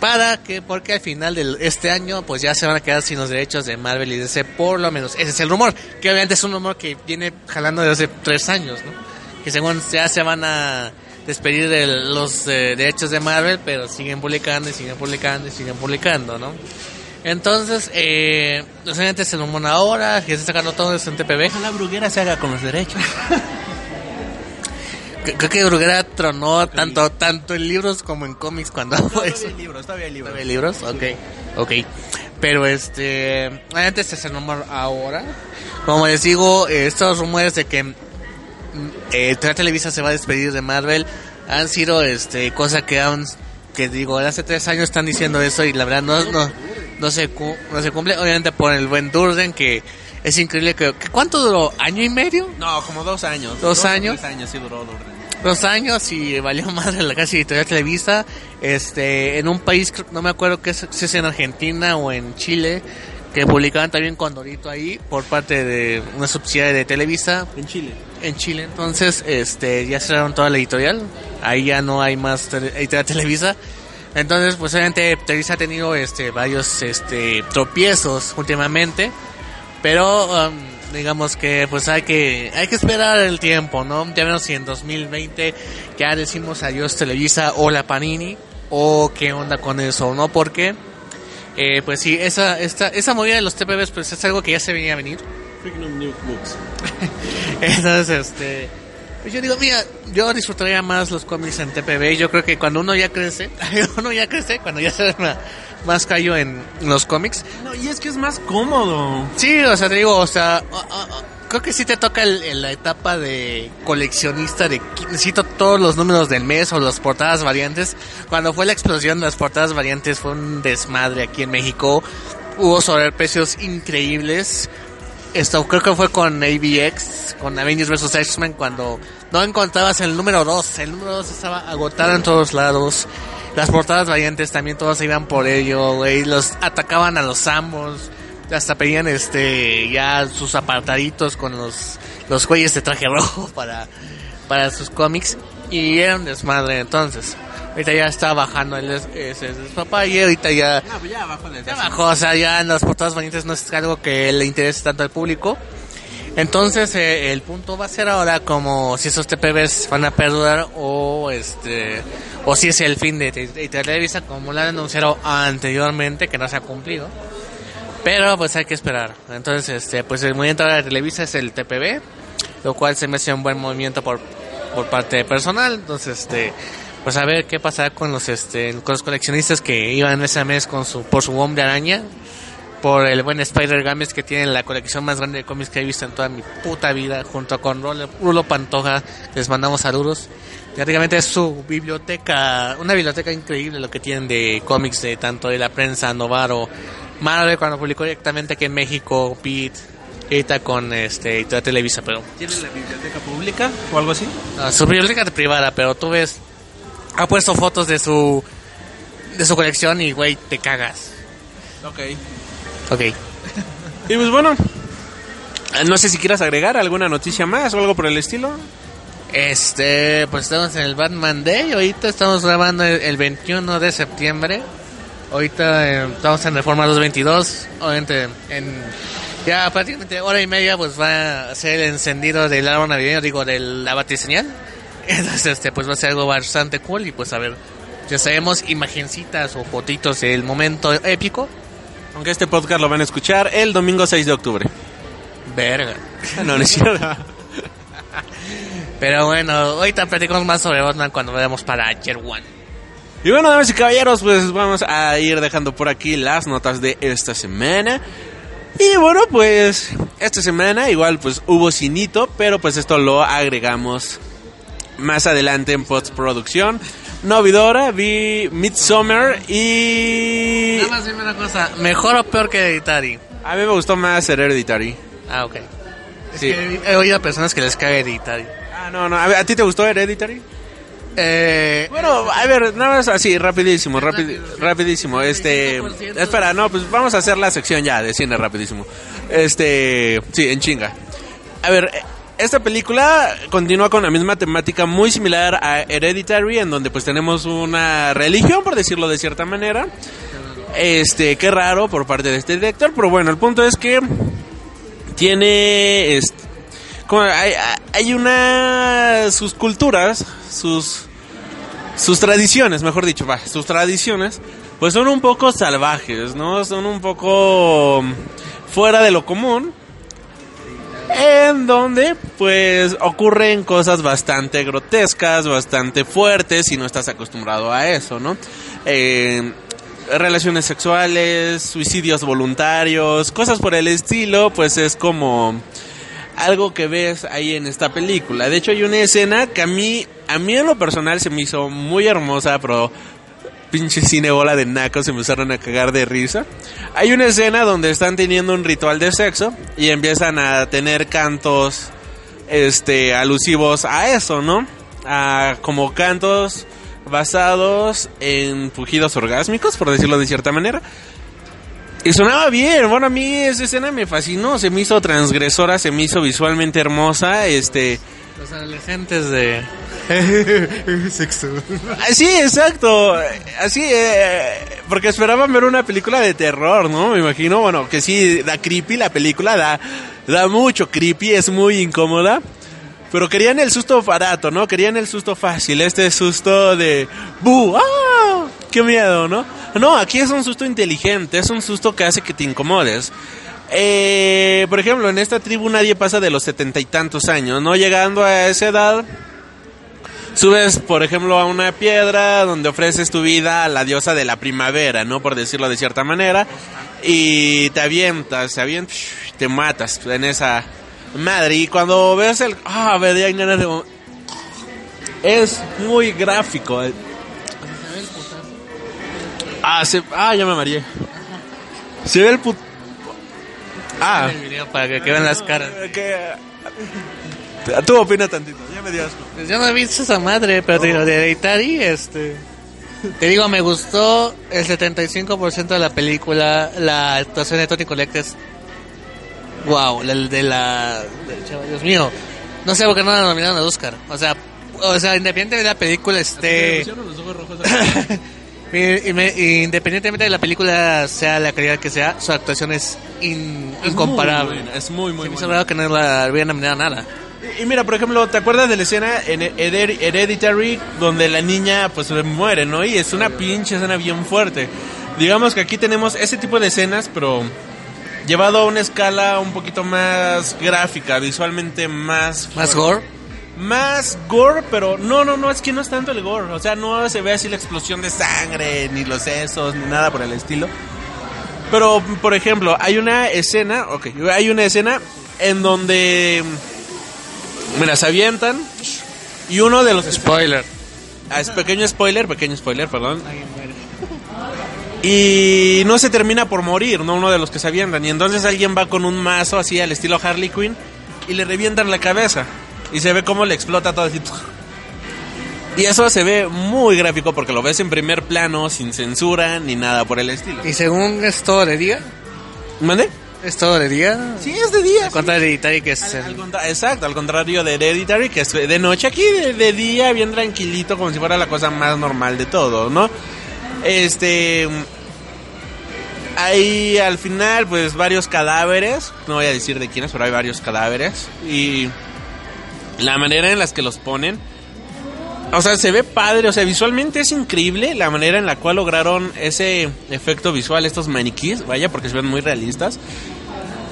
para que porque al final de este año pues ya se van a quedar sin los derechos de Marvel y DC por lo menos ese es el rumor que obviamente es un rumor que viene jalando desde hace tres años ¿no? que según ya se van a despedir de los eh, derechos de Marvel pero siguen publicando y siguen publicando y siguen publicando ¿no? entonces eh, los agentes se rumor ahora que se está sacando todo eso en TPB La bruguera se haga con los derechos. creo que Bruguera tronó tanto tanto en libros como en cómics cuando eso libros, todavía hay libros. ¿Nueve libros? Ok, ok. Pero este, antes es el rumor ahora. Como les digo, eh, estos rumores de que eh, Televisa se va a despedir de Marvel han sido este cosa que han que digo hace tres años están diciendo eso y la verdad no no no se cu- no se cumple obviamente por el buen Durden que es increíble que, cuánto duró año y medio No, como dos años. ¿Dos años? Tres años sí duró Durden. dos años y valió más la casi editorial Televisa este en un país no me acuerdo que es, si es en Argentina o en Chile que publicaban también Condorito ahí por parte de una subsidiaria de Televisa. En Chile. en Chile entonces este ya cerraron toda la editorial. Ahí ya no hay más editorial Televisa. Entonces pues obviamente Televisa ha tenido este varios este tropiezos últimamente. Pero um, digamos que pues hay que hay que esperar el tiempo no ya vemos si en 2020 ya decimos adiós Televisa o la Panini o qué onda con eso no porque eh, pues sí esa esta esa movida de los TPBs pues es algo que ya se venía a venir entonces, este. Pues yo digo, mira, yo disfrutaría más los cómics en TPB. Yo creo que cuando uno ya crece, uno ya crece, cuando ya se ve ma- más callo en los cómics. No, y es que es más cómodo. Sí, o sea, te digo, o sea, creo que sí te toca el- el- la etapa de coleccionista de necesito todos los números del mes o las portadas variantes. Cuando fue la explosión de las portadas variantes fue un desmadre aquí en México. Hubo sobreprecios increíbles. Esto creo que fue con AVX, con Avengers vs. X-Men, cuando no encontrabas el número 2. El número 2 estaba agotado en todos lados. Las portadas variantes también todas iban por ello, güey. Los atacaban a los ambos. Hasta pedían este ya sus apartaditos con los, los güeyes de traje rojo para, para sus cómics. Y era un desmadre entonces. Ahorita ya está bajando el des- ese papá y ahorita ya Ah, pues ya bajó, o sea, ya en las portadas bonitas no es algo que le interese tanto al público. Entonces, eh, el punto va a ser ahora como si esos TPBs van a perdurar o este o si es el fin de, de- de Televisa como lo han anunciado anteriormente que no se ha cumplido. Pero pues hay que esperar. Entonces, este pues el movimiento de Televisa es el TPB, lo cual se me hace un buen movimiento por por parte de personal. Entonces, este pues a ver qué pasará con los este con los coleccionistas que iban ese mes con su por su hombre araña por el buen Spider Games que tiene la colección más grande de cómics que he visto en toda mi puta vida junto con Rulo, Rulo Pantoja les mandamos saludos prácticamente es su biblioteca una biblioteca increíble lo que tienen de cómics de tanto de la prensa Novaro Marvel cuando publicó directamente aquí en México Pete ahorita con este y toda Televisa, pero ¿Tienen la biblioteca pública o algo así? no, su biblioteca privada, pero tú ves ha puesto fotos de su de su colección y güey, te cagas. Ok. Ok. Y pues bueno, no sé si quieras agregar alguna noticia más o algo por el estilo. Este, pues estamos en el Batman Day. Ahorita estamos grabando el, el 21 de septiembre. Ahorita eh, estamos en Reforma 222. Obviamente, en ya prácticamente hora y media, pues va a ser el encendido del árbol navideño, digo, de la batiseñal. Entonces, este, pues va a ser algo bastante cool. Y pues a ver, ya sabemos imagencitas o fotitos del momento épico. Aunque este podcast lo van a escuchar el domingo 6 de octubre. Verga. No, no es cierto. Pero bueno, ahorita platicamos más sobre Batman cuando veamos para Year One. Y bueno, damas y caballeros, pues vamos a ir dejando por aquí las notas de esta semana. Y bueno, pues esta semana igual pues hubo cinito, pero pues esto lo agregamos más adelante en postproducción. No vi Dora, vi Midsommar y... Nada más dime una cosa, ¿mejor o peor que Hereditary? A mí me gustó más Hereditary. Ah, ok. Es que he oído a personas que les cae Hereditary. Ah, no, no. A, ver, ¿a ti te gustó Hereditary? Eh, Bueno, a ver, nada más así, rapidísimo, rapidi- rapidísimo. Este, 25%. espera, no, pues vamos a hacer la sección ya de cine rapidísimo. Este, sí, en chinga. A ver, esta película continúa con la misma temática muy similar a Hereditary, en donde pues tenemos una religión, por decirlo de cierta manera. Este, qué raro por parte de este director, pero bueno, el punto es que tiene este, hay, hay una sus culturas, sus sus tradiciones, mejor dicho, va, sus tradiciones, pues son un poco salvajes, ¿no? Son un poco mm, fuera de lo común. En donde, pues, ocurren cosas bastante grotescas, bastante fuertes, si no estás acostumbrado a eso, ¿no? Eh, relaciones sexuales, suicidios voluntarios, cosas por el estilo, pues es como algo que ves ahí en esta película. De hecho, hay una escena que a mí, a mí en lo personal se me hizo muy hermosa, pero pinche cine bola de nacos se me usaron a cagar de risa. Hay una escena donde están teniendo un ritual de sexo y empiezan a tener cantos este alusivos a eso, ¿no? A como cantos basados en fugidos orgásmicos, por decirlo de cierta manera. Y sonaba bien, bueno, a mí esa escena me fascinó, se me hizo transgresora, se me hizo visualmente hermosa, este... los adolescentes de... Sexo. Ah, Sí, exacto, así, eh, porque esperaban ver una película de terror, ¿no? Me imagino, bueno, que sí, da creepy la película, da, da mucho creepy, es muy incómoda. Pero querían el susto barato, ¿no? Querían el susto fácil, este susto de... ¡Bu! ¡Ah! ¡Qué miedo, ¿no? No, aquí es un susto inteligente, es un susto que hace que te incomodes. Eh, por ejemplo, en esta tribu nadie pasa de los setenta y tantos años, ¿no? Llegando a esa edad, subes, por ejemplo, a una piedra donde ofreces tu vida a la diosa de la primavera, ¿no? Por decirlo de cierta manera. Y te avientas, te avientas, te matas en esa madre. Y cuando ves el... Ah, me dan ganas de... Es muy gráfico. Ah, se... ah, ya me mareé. Se ve el put... Ah. Para que, que vean las caras. Que... Tú opina tantito, ya me dio asco. Pues yo no he visto esa madre, pero te digo, de Hereditary, este... Te digo, me gustó el 75% de la película, la actuación de Tony Collette es... Wow, la de la... Dios mío. No sé por qué no la nominaron al Oscar. O sea, o sea, independientemente de la película esté... Y- y me- independientemente de la película sea la calidad que sea, su actuación es in- incomparable. Es muy, muy Se me hizo buena. que no la hubieran nominado a nada. Y, y mira, por ejemplo, ¿te acuerdas de la escena en Hered- Hereditary donde la niña pues muere, ¿no? Y es una pinche escena bien fuerte. Digamos que aquí tenemos ese tipo de escenas, pero llevado a una escala un poquito más gráfica, visualmente más... Más gore. Más gore, pero no, no, no, es que no es tanto el gore. O sea, no se ve así la explosión de sangre, ni los sesos, ni nada por el estilo. Pero, por ejemplo, hay una escena, ok, hay una escena en donde, mira, se avientan y uno de los... Spoiler. Ah, es pequeño spoiler, pequeño spoiler, perdón. Y no se termina por morir, ¿no? Uno de los que se avientan. Y entonces alguien va con un mazo así al estilo Harley Quinn y le revientan la cabeza. Y se ve cómo le explota todo así. Y eso se ve muy gráfico porque lo ves en primer plano, sin censura ni nada por el estilo. Y según es todo de día, ¿Mande? es todo de día. Sí, es de día. Al contrario de Hereditary, que es Al- al exacto, al contrario de Hereditary, que es de noche, aquí de, de día, bien tranquilito, como si fuera la cosa más normal de todo, ¿no? Este. Hay al final, pues, varios cadáveres. No voy a decir de quiénes, pero hay varios cadáveres. Y la manera en las que los ponen. O sea, se ve padre, o sea, visualmente es increíble la manera en la cual lograron ese efecto visual, estos maniquís, vaya, porque se ven muy realistas.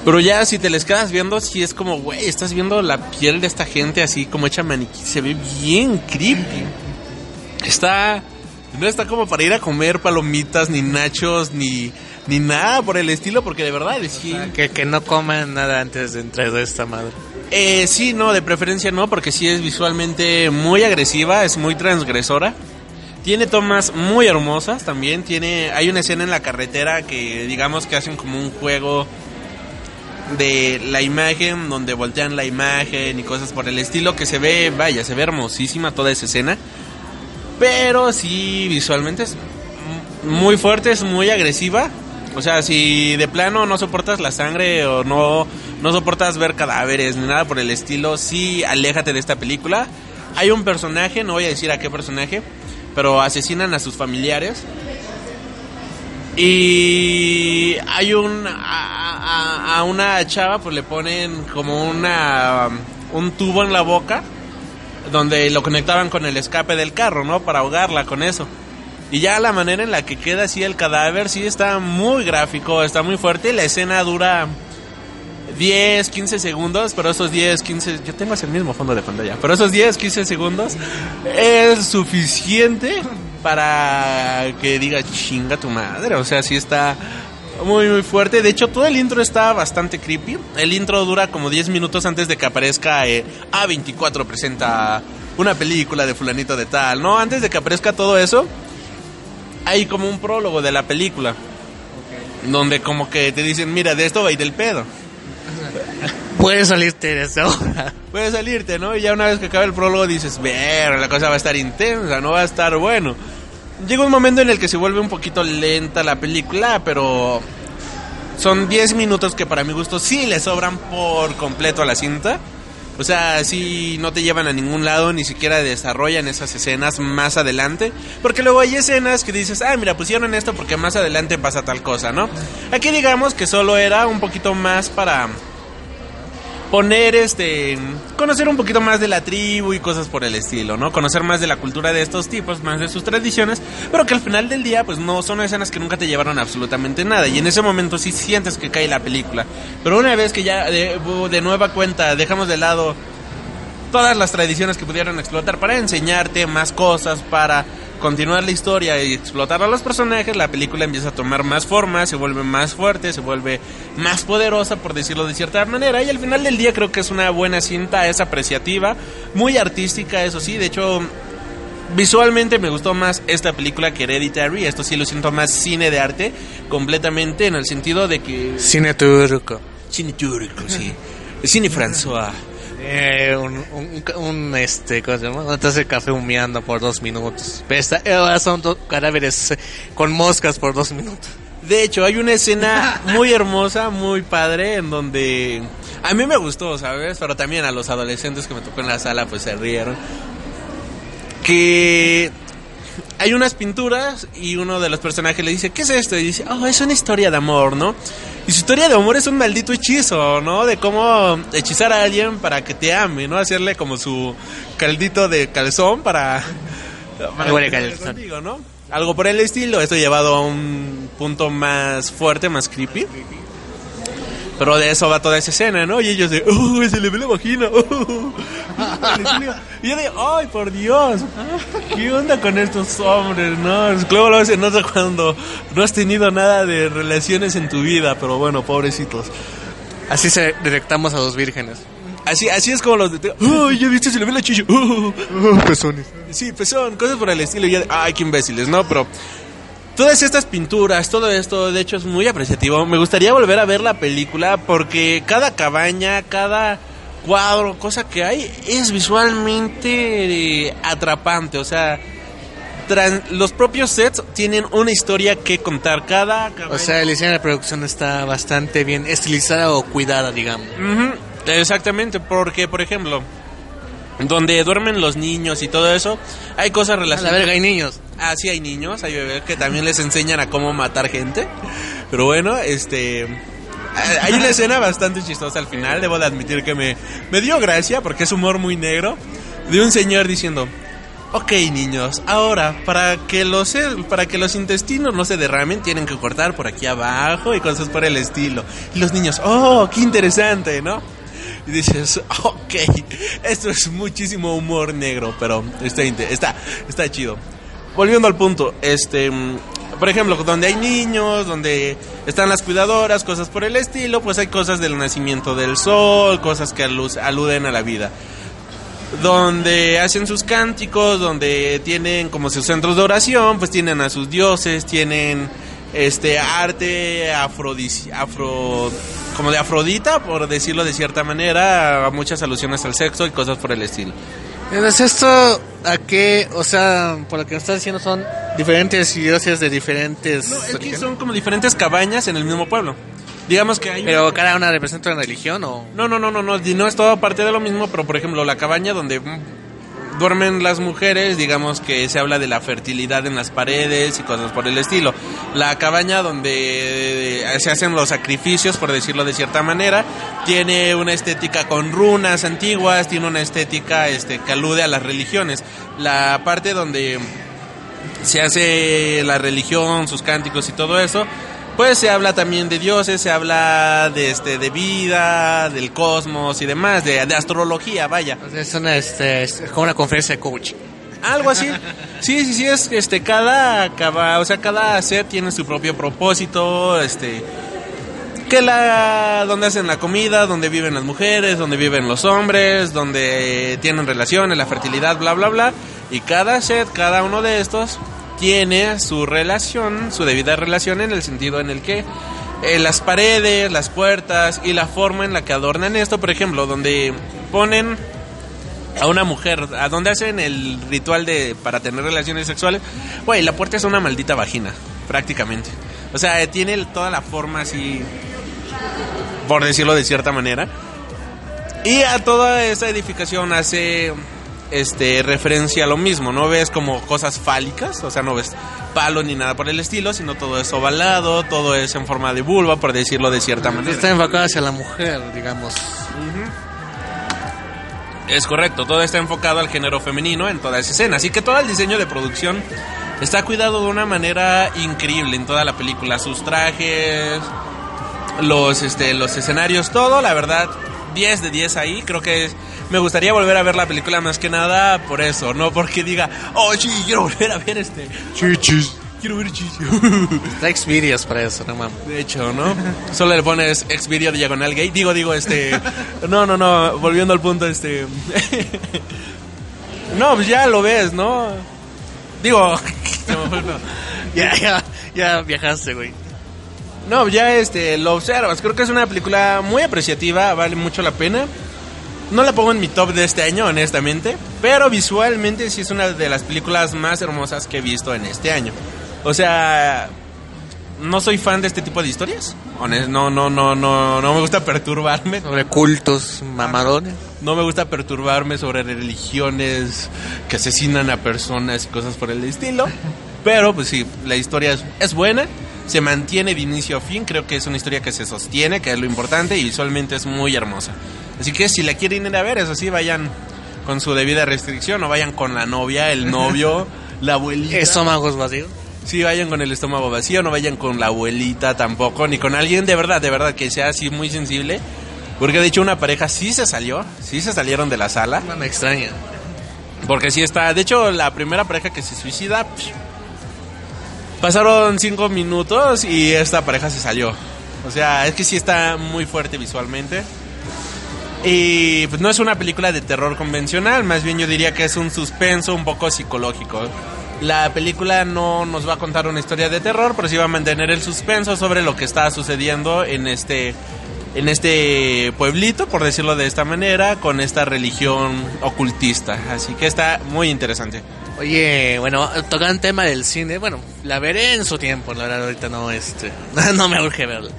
Pero ya si te les quedas viendo, si es como, güey, estás viendo la piel de esta gente así como hecha maniquí. Se ve bien creepy. Está... No está como para ir a comer palomitas, ni nachos, ni, ni nada por el estilo, porque de verdad sí... que, que no coman nada antes de entrar a esta madre. Eh, sí, no, de preferencia no, porque sí es visualmente muy agresiva, es muy transgresora. Tiene tomas muy hermosas también. Tiene, hay una escena en la carretera que digamos que hacen como un juego de la imagen, donde voltean la imagen y cosas por el estilo, que se ve, vaya, se ve hermosísima toda esa escena. Pero sí, visualmente es muy fuerte, es muy agresiva. O sea, si de plano no soportas la sangre o no, no soportas ver cadáveres ni nada por el estilo, sí, aléjate de esta película. Hay un personaje, no voy a decir a qué personaje, pero asesinan a sus familiares. Y hay un. A, a- a una chava, pues le ponen como una. Un tubo en la boca donde lo conectaban con el escape del carro, ¿no? Para ahogarla con eso. Y ya la manera en la que queda así el cadáver, sí está muy gráfico, está muy fuerte. La escena dura 10, 15 segundos, pero esos 10, 15... Yo tengo ese mismo fondo de pantalla, pero esos 10, 15 segundos es suficiente para que diga chinga tu madre. O sea, sí está muy, muy fuerte. De hecho, todo el intro está bastante creepy. El intro dura como 10 minutos antes de que aparezca eh, A24 presenta una película de fulanito de tal, ¿no? Antes de que aparezca todo eso, hay como un prólogo de la película. Donde como que te dicen, mira, de esto va a ir el pedo. Puedes salirte de esta hora. Puedes salirte, ¿no? Y ya una vez que acaba el prólogo dices, ver, la cosa va a estar intensa, no va a estar bueno. Llega un momento en el que se vuelve un poquito lenta la película, pero son 10 minutos que para mi gusto sí le sobran por completo a la cinta. O sea, sí no te llevan a ningún lado, ni siquiera desarrollan esas escenas más adelante. Porque luego hay escenas que dices, ah, mira, pusieron esto porque más adelante pasa tal cosa, ¿no? Aquí digamos que solo era un poquito más para poner este conocer un poquito más de la tribu y cosas por el estilo, ¿no? Conocer más de la cultura de estos tipos, más de sus tradiciones, pero que al final del día pues no son escenas que nunca te llevaron absolutamente nada y en ese momento sí sientes que cae la película. Pero una vez que ya de, de nueva cuenta dejamos de lado todas las tradiciones que pudieran explotar para enseñarte más cosas, para continuar la historia y explotar a los personajes, la película empieza a tomar más forma, se vuelve más fuerte, se vuelve más poderosa, por decirlo de cierta manera, y al final del día creo que es una buena cinta, es apreciativa, muy artística, eso sí, de hecho... Visualmente me gustó más esta película que Hereditary, esto sí lo siento más cine de arte, completamente en el sentido de que... Cine turco. Cine turco, sí. Cine François. Eh, un, un, un, este, ¿cómo se llama? Te hace café humeando por dos minutos. Esta- eh, son cadáveres eh, con moscas por dos minutos. De hecho, hay una escena muy hermosa, muy padre, en donde a mí me gustó, ¿sabes? Pero también a los adolescentes que me tocó en la sala, pues se rieron. Que hay unas pinturas y uno de los personajes le dice, ¿qué es esto? Y dice, oh, es una historia de amor, ¿no? Y su historia de amor es un maldito hechizo, ¿no? De cómo hechizar a alguien para que te ame, ¿no? Hacerle como su caldito de calzón para... para calzón. contigo, ¿no? Algo por el estilo, esto llevado a un punto más fuerte, más creepy. Pero de eso va toda esa escena, ¿no? Y ellos de, ¡oh, se le ve la vagina! ¡oh! y yo de, ¡ay, por Dios! ¿Qué onda con estos hombres, no? Luego lo se nota cuando no has tenido nada de relaciones en tu vida, pero bueno, pobrecitos. Así se detectamos a dos vírgenes. Así, así es como los de, ¡ay, ya viste, se le ve la chicha! ¡oh! pezones. Sí, son cosas por el estilo. y ya de, ay, qué imbéciles, ¿no? Pero Todas estas pinturas, todo esto, de hecho, es muy apreciativo. Me gustaría volver a ver la película porque cada cabaña, cada cuadro, cosa que hay, es visualmente eh, atrapante. O sea, los propios sets tienen una historia que contar. Cada cabaña. O sea, el diseño de la producción está bastante bien estilizada o cuidada, digamos. Exactamente, porque, por ejemplo, donde duermen los niños y todo eso, hay cosas A la relacionadas. verga, hay niños. Ah, sí, hay niños, hay bebés que también les enseñan a cómo matar gente. Pero bueno, este. ah, Hay una escena bastante chistosa al final, debo de admitir que me, me dio gracia porque es humor muy negro. De un señor diciendo: Ok, niños, ahora para que los para que los intestinos no se derramen tienen que cortar por aquí abajo y cosas por el estilo. Y los niños, oh, qué interesante, ¿no? Y dices, ok, esto es muchísimo humor negro, pero está está está chido. Volviendo al punto, este, por ejemplo, donde hay niños, donde están las cuidadoras, cosas por el estilo, pues hay cosas del nacimiento del sol, cosas que alu- aluden a la vida donde hacen sus cánticos, donde tienen como sus centros de oración, pues tienen a sus dioses, tienen este arte afrodis, afro como de Afrodita, por decirlo de cierta manera, muchas alusiones al sexo y cosas por el estilo. Entonces, esto, ¿a qué? O sea, por lo que me estás diciendo, son diferentes dioses de diferentes. No, es que son como diferentes cabañas en el mismo pueblo. Digamos que hay Pero cada una representa una religión o. No, no, no, no, no, no es todo parte de lo mismo, pero por ejemplo, la cabaña donde mm, duermen las mujeres, digamos que se habla de la fertilidad en las paredes y cosas por el estilo. La cabaña donde eh, se hacen los sacrificios, por decirlo de cierta manera, tiene una estética con runas antiguas, tiene una estética este, que alude a las religiones. La parte donde se hace la religión, sus cánticos y todo eso, pues se habla también de dioses, se habla de este de vida, del cosmos y demás, de, de astrología, vaya. es una, este, es como una conferencia de coaching. Algo así. Sí, sí, sí, es este cada, cada o sea, cada set tiene su propio propósito, este que la donde hacen la comida, donde viven las mujeres, donde viven los hombres, donde tienen relaciones, la fertilidad, bla bla bla, y cada set, cada uno de estos tiene su relación, su debida relación en el sentido en el que eh, las paredes, las puertas y la forma en la que adornan esto, por ejemplo, donde ponen a una mujer, a donde hacen el ritual de para tener relaciones sexuales, güey, la puerta es una maldita vagina, prácticamente. O sea, eh, tiene toda la forma así, por decirlo de cierta manera. Y a toda esa edificación hace este referencia a lo mismo, no ves como cosas fálicas, o sea, no ves palo ni nada por el estilo, sino todo es ovalado, todo es en forma de vulva, por decirlo de cierta manera. Está enfocada hacia la mujer, digamos. Es correcto, todo está enfocado al género femenino en toda esa escena. Así que todo el diseño de producción está cuidado de una manera increíble en toda la película. Sus trajes, los, este, los escenarios, todo, la verdad, 10 de 10 ahí. Creo que me gustaría volver a ver la película más que nada por eso, no porque diga, oh, sí, quiero volver a ver este. Chichis. Quiero ver chichis. Está Xvideos para eso, no mames. De hecho, ¿no? Solo le pones Xvideo diagonal gay. Digo, digo, este. No, no, no. Volviendo al punto, este. No, pues ya lo ves, ¿no? Digo. Ya, ya, ya viajaste, güey. No, ya este, lo observas. Creo que es una película muy apreciativa, vale mucho la pena. No la pongo en mi top de este año, honestamente. Pero visualmente sí es una de las películas más hermosas que he visto en este año. O sea, no soy fan de este tipo de historias. No, no, no, no, no me gusta perturbarme. Sobre cultos mamadones. No me gusta perturbarme sobre religiones que asesinan a personas y cosas por el estilo. Pero, pues sí, la historia es, es buena. Se mantiene de inicio a fin. Creo que es una historia que se sostiene, que es lo importante. Y visualmente es muy hermosa. Así que si la quieren ir a ver, eso sí, vayan con su debida restricción. O vayan con la novia, el novio, la abuelita. Estómagos vacíos. Sí, vayan con el estómago vacío, no vayan con la abuelita tampoco, ni con alguien de verdad, de verdad, que sea así muy sensible. Porque de hecho una pareja sí se salió, sí se salieron de la sala. No me extraña. Porque sí está, de hecho la primera pareja que se suicida, psh, pasaron cinco minutos y esta pareja se salió. O sea, es que sí está muy fuerte visualmente. Y pues no es una película de terror convencional, más bien yo diría que es un suspenso un poco psicológico. La película no nos va a contar una historia de terror, pero sí va a mantener el suspenso sobre lo que está sucediendo en este en este pueblito, por decirlo de esta manera, con esta religión ocultista. Así que está muy interesante. Oye, bueno, tocando el tema del cine, bueno, la veré en su tiempo, la verdad ahorita no, este, no me urge verla.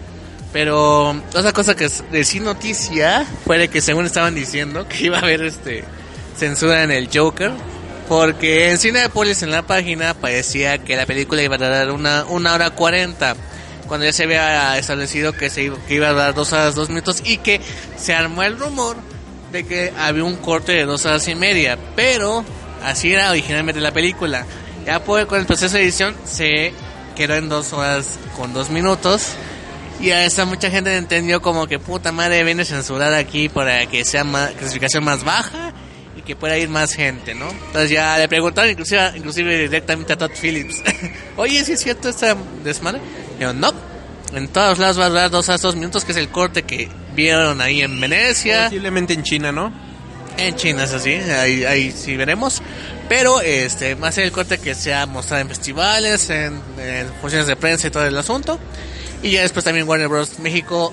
Pero otra cosa que es de sí noticia fue de que según estaban diciendo que iba a haber este censura en el Joker, porque en Cinepolis en la página parecía que la película iba a dar una, una hora cuarenta cuando ya se había establecido que, se iba, iba a dar dos horas dos minutos y que se armó el rumor de que había un corte de dos horas y media, pero así era originalmente la película. Ya pues, con el proceso de edición se quedó en dos horas con dos minutos y a esa mucha gente entendió como que puta madre viene censurada aquí para que sea más, clasificación más baja y que pueda ir más gente, ¿no? Entonces ya le preguntaron inclusive, inclusive directamente a Todd Phillips, oye, ¿sí es cierto esta desmadre? Yo, no, en todos lados va a durar dos a dos minutos, que es el corte que vieron ahí en Venecia. Posiblemente en China, ¿no? En China, es así, ahí, ahí sí veremos. Pero este va a ser el corte que se ha mostrado en festivales, en, en funciones de prensa y todo el asunto. Y ya después también Warner Bros. México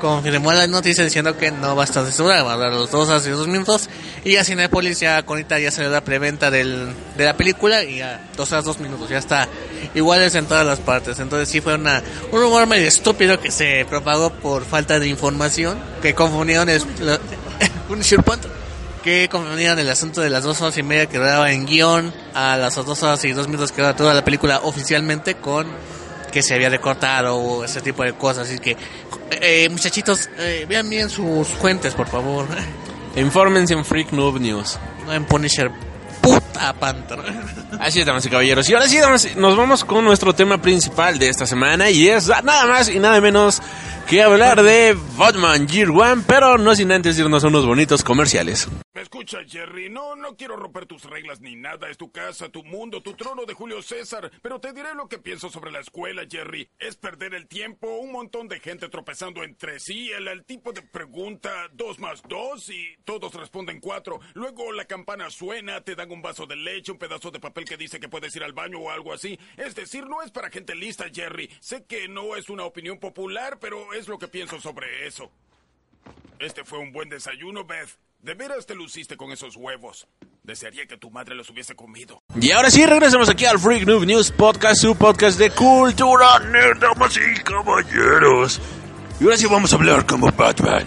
confirmó la noticia diciendo que no va a estar censurada, va a dar los dos a dos minutos. Y ya Cinepolis ya con ahorita ya salió la preventa del, de la película y ya dos a dos minutos, ya está. Iguales en todas las partes. Entonces sí fue una, un rumor medio estúpido que se propagó por falta de información, que confundieron un que confundieron el asunto de las dos horas y media que daba en guion a las dos horas y dos minutos que daba toda la película oficialmente con que se había recortado o ese tipo de cosas. Así que, eh, muchachitos, eh, vean bien sus fuentes, por favor. Infórmense en Freak Noob News. No en Punisher. Puta Panther. Así es, damas y caballeros. Y ahora sí, damas, nos vamos con nuestro tema principal de esta semana. Y es nada más y nada menos que hablar de Batman Year One. Pero no sin antes irnos a unos bonitos comerciales. ¿Me escuchas, Jerry? No, no quiero romper tus reglas ni nada. Es tu casa, tu mundo, tu trono de Julio César. Pero te diré lo que pienso sobre la escuela, Jerry. Es perder el tiempo, un montón de gente tropezando entre sí. El, el tipo de pregunta dos más dos y todos responden cuatro. Luego la campana suena, te dan un vaso de leche, un pedazo de papel que dice que puedes ir al baño o algo así. Es decir, no es para gente lista, Jerry. Sé que no es una opinión popular, pero es lo que pienso sobre eso. Este fue un buen desayuno, Beth. De veras te luciste con esos huevos. Desearía que tu madre los hubiese comido. Y ahora sí, regresamos aquí al Freak Noob News Podcast, su podcast de cultura nerd, damas y caballeros. Y ahora sí vamos a hablar como Batman,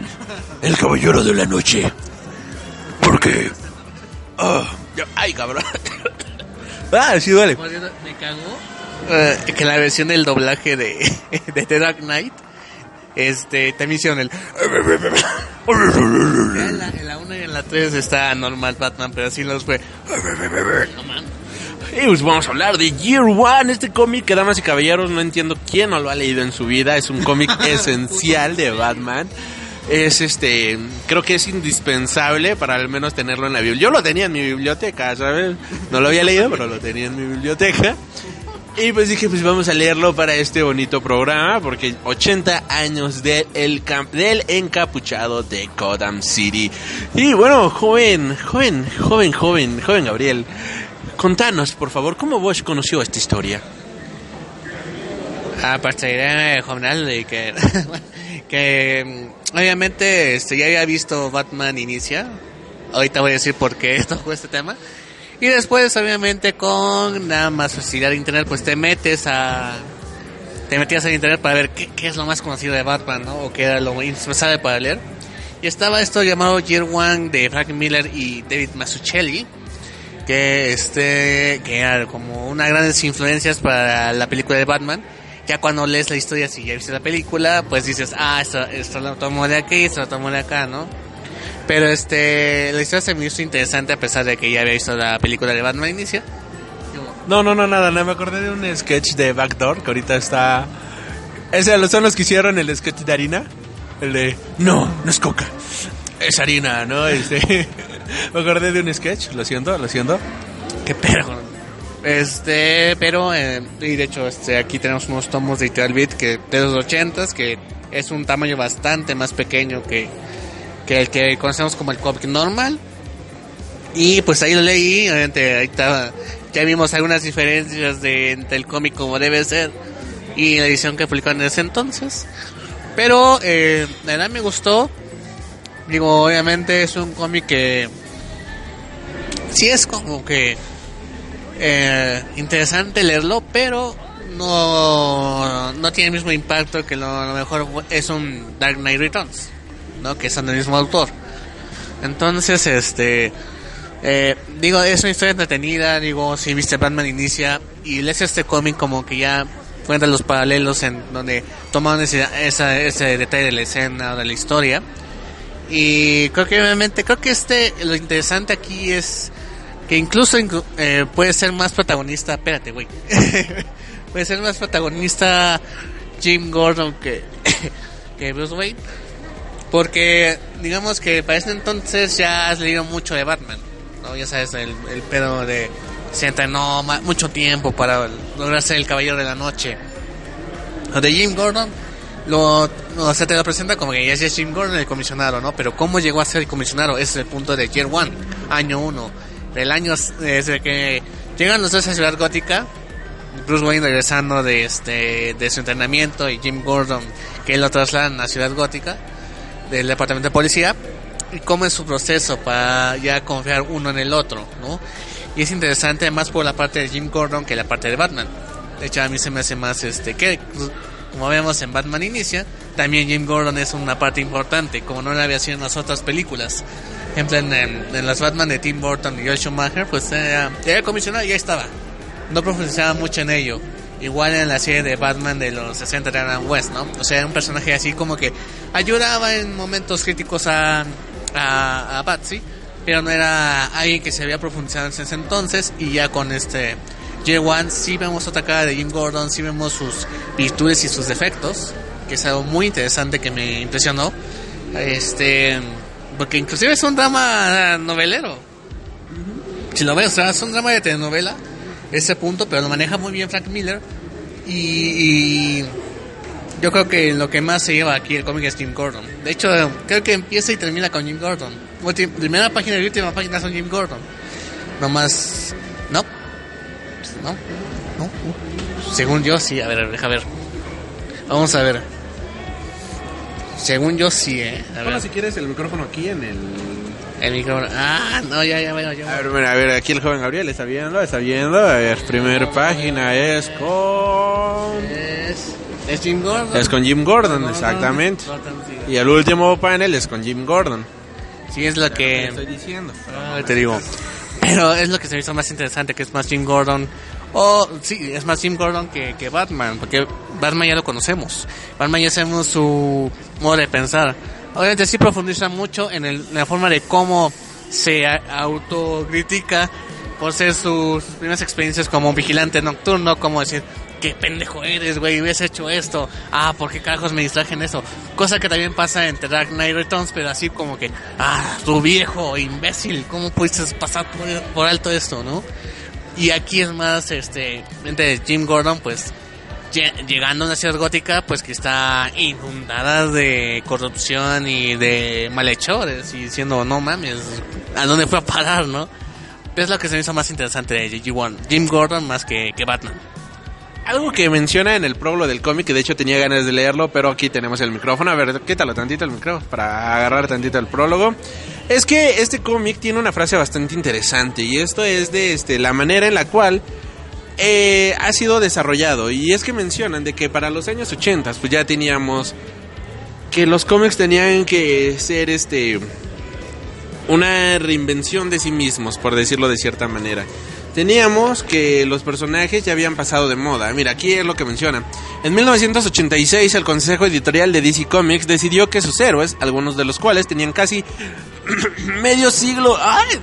el caballero de la noche. Porque... ah, ay, cabrón. ah, sí duele. Me cagó. Eh, que la versión del doblaje de, de The Dark Knight, este, también hicieron el... En la, en la 1 y en la 3 está normal Batman, pero así los fue... Y pues vamos a hablar de Year One, este cómic que, damas y caballeros, no entiendo quién no lo ha leído en su vida. Es un cómic esencial de Batman. Es este, creo que es indispensable para al menos tenerlo en la biblioteca. Yo lo tenía en mi biblioteca, ¿sabes? No lo había leído, pero lo tenía en mi biblioteca. Y pues dije, pues vamos a leerlo para este bonito programa, porque 80 años del, el cam- del encapuchado de Gotham City. Y bueno, joven, joven, joven, joven, joven Gabriel, contanos, por favor, ¿cómo vos conoció esta historia? A partir de jornal de que, que mm, obviamente este, ya había visto Batman Inicia. Ahorita voy a decir por qué tocó este tema. Y después, obviamente, con nada más facilidad de internet, pues te metes a. Te metías a internet para ver qué, es lo más conocido de Batman, ¿no? O qué era lo indispensable para leer. Y estaba esto llamado Year One de Frank Miller y David Mazzucchelli. Que este. Que era como unas grandes influencias para la película de Batman ya cuando lees la historia, si ya viste la película, pues dices, ah, esto, esto lo tomo de aquí, esto lo tomo de acá, ¿no? Pero este, la historia se me hizo interesante a pesar de que ya había visto la película de Batman Inicia. No, no, no, nada, no, me acordé de un sketch de Backdoor que ahorita está... Ese son los que hicieron el sketch de harina. El de, no, no es coca, es harina, ¿no? Este, me acordé de un sketch, lo siento, lo siento. Qué perro. Este, pero, eh, y de hecho, este, aquí tenemos unos tomos de Literal Beat que, de los ochentas, que es un tamaño bastante más pequeño que, que el que conocemos como el cómic normal. Y pues ahí lo leí, obviamente ahí estaba, ya vimos algunas diferencias de entre el cómic como debe ser y la edición que publicaron en ese entonces. Pero eh, la verdad me gustó. Digo, obviamente es un cómic que sí es como que eh, interesante leerlo, pero no, no tiene el mismo impacto que lo, lo mejor es un Dark Knight Returns, ¿no? Que son del mismo autor. Entonces, este, eh, digo, es una historia entretenida, digo, si viste Batman Inicia y lees este cómic como que ya cuenta los paralelos en donde toman ese, ese detalle de la escena o de la historia. Y creo que obviamente, creo que este, lo interesante aquí es que incluso inclu- eh, puede ser más protagonista, espérate, güey. puede ser más protagonista Jim Gordon que, que Bruce Wayne. Porque digamos que para este entonces ya has leído mucho de Batman. ¿no? Ya sabes, el, el pedo de se entrenó mucho tiempo para lograr ser el caballero de la noche. Lo de Jim Gordon lo, lo- se te lo presenta como que ya es Jim Gordon el comisionado, ¿no? Pero cómo llegó a ser el comisionado, ese es el punto de Year One, año uno. Del año desde que llegan los dos a Ciudad Gótica, Bruce Wayne regresando de este de su entrenamiento y Jim Gordon que lo trasladan a Ciudad Gótica del departamento de policía y cómo es su proceso para ya confiar uno en el otro, ¿no? Y es interesante más por la parte de Jim Gordon que la parte de Batman. De hecho, a mí se me hace más este que como vemos en Batman Inicia, también Jim Gordon es una parte importante, como no lo había sido en las otras películas. En, en- las Batman de Tim Burton y Joel Schumacher, pues era, era comisionado y ya estaba. No profundizaba mucho en ello. Igual en la serie de Batman de los 60 de Adam West, ¿no? O sea, era un personaje así como que ayudaba en momentos críticos a, a, a Batsy, pero no era alguien que se había profundizado en ese entonces y ya con este J1 sí vemos otra cara de Jim Gordon, sí vemos sus virtudes y sus defectos, que es algo muy interesante que me impresionó. Este, porque inclusive es un drama novelero. Si lo ves, es un drama de telenovela, ese punto, pero lo maneja muy bien Frank Miller. Y, yo creo que lo que más se lleva aquí el cómic es Jim Gordon. De hecho, creo que empieza y termina con Jim Gordon. Primera página y última página son Jim Gordon. Nomás, no, no, no. Según yo sí, a ver, deja ver. Vamos a ver. Según yo sí, eh. A ver, Bueno, si quieres el micrófono aquí en el... el micrófono. Ah, no, ya, ya, veo, ya. A ver, bueno, a ver, aquí el joven Gabriel está viendo, está viendo. A ver, primera página es con... Es, es Jim Gordon. Es con Jim Gordon, exactamente. Gordon, sí. Y el último panel es con Jim Gordon. Sí, es lo que... estoy diciendo. Ah, te digo. Pero es lo que se me hizo más interesante, que es más Jim Gordon. O, sí, es más Jim Gordon que, que Batman, porque Batman ya lo conocemos. Batman ya sabemos su modo de pensar. Obviamente sí profundiza mucho en, el- la forma de cómo se autocritica por ser sus primeras experiencias como vigilante nocturno, como decir, qué pendejo eres, güey, hubieras hecho esto. Ah, ¿por qué carajos me distraje en eso? Cosa que también pasa en The Dark Knight Returns, pero así como que, ah, tu viejo imbécil, ¿cómo pudiste pasar por, por alto esto, no? Y aquí es más, este, entre Jim Gordon, pues, lle- llegando a una ciudad gótica, pues que está inundada de corrupción y de malhechores, y diciendo, no mames, ¿a dónde fue a parar, no? Es lo que se me hizo más interesante de G1, Jim Gordon más que, que Batman. Algo que menciona en el prólogo del cómic, que de hecho tenía ganas de leerlo, pero aquí tenemos el micrófono. A ver, quítalo tantito el micrófono para agarrar tantito el prólogo. Es que este cómic tiene una frase bastante interesante y esto es de este, la manera en la cual eh, ha sido desarrollado. Y es que mencionan de que para los años 80 pues ya teníamos que los cómics tenían que ser este una reinvención de sí mismos, por decirlo de cierta manera. Teníamos que los personajes ya habían pasado de moda. Mira, aquí es lo que menciona. En 1986 el consejo editorial de DC Comics decidió que sus héroes, algunos de los cuales tenían casi medio siglo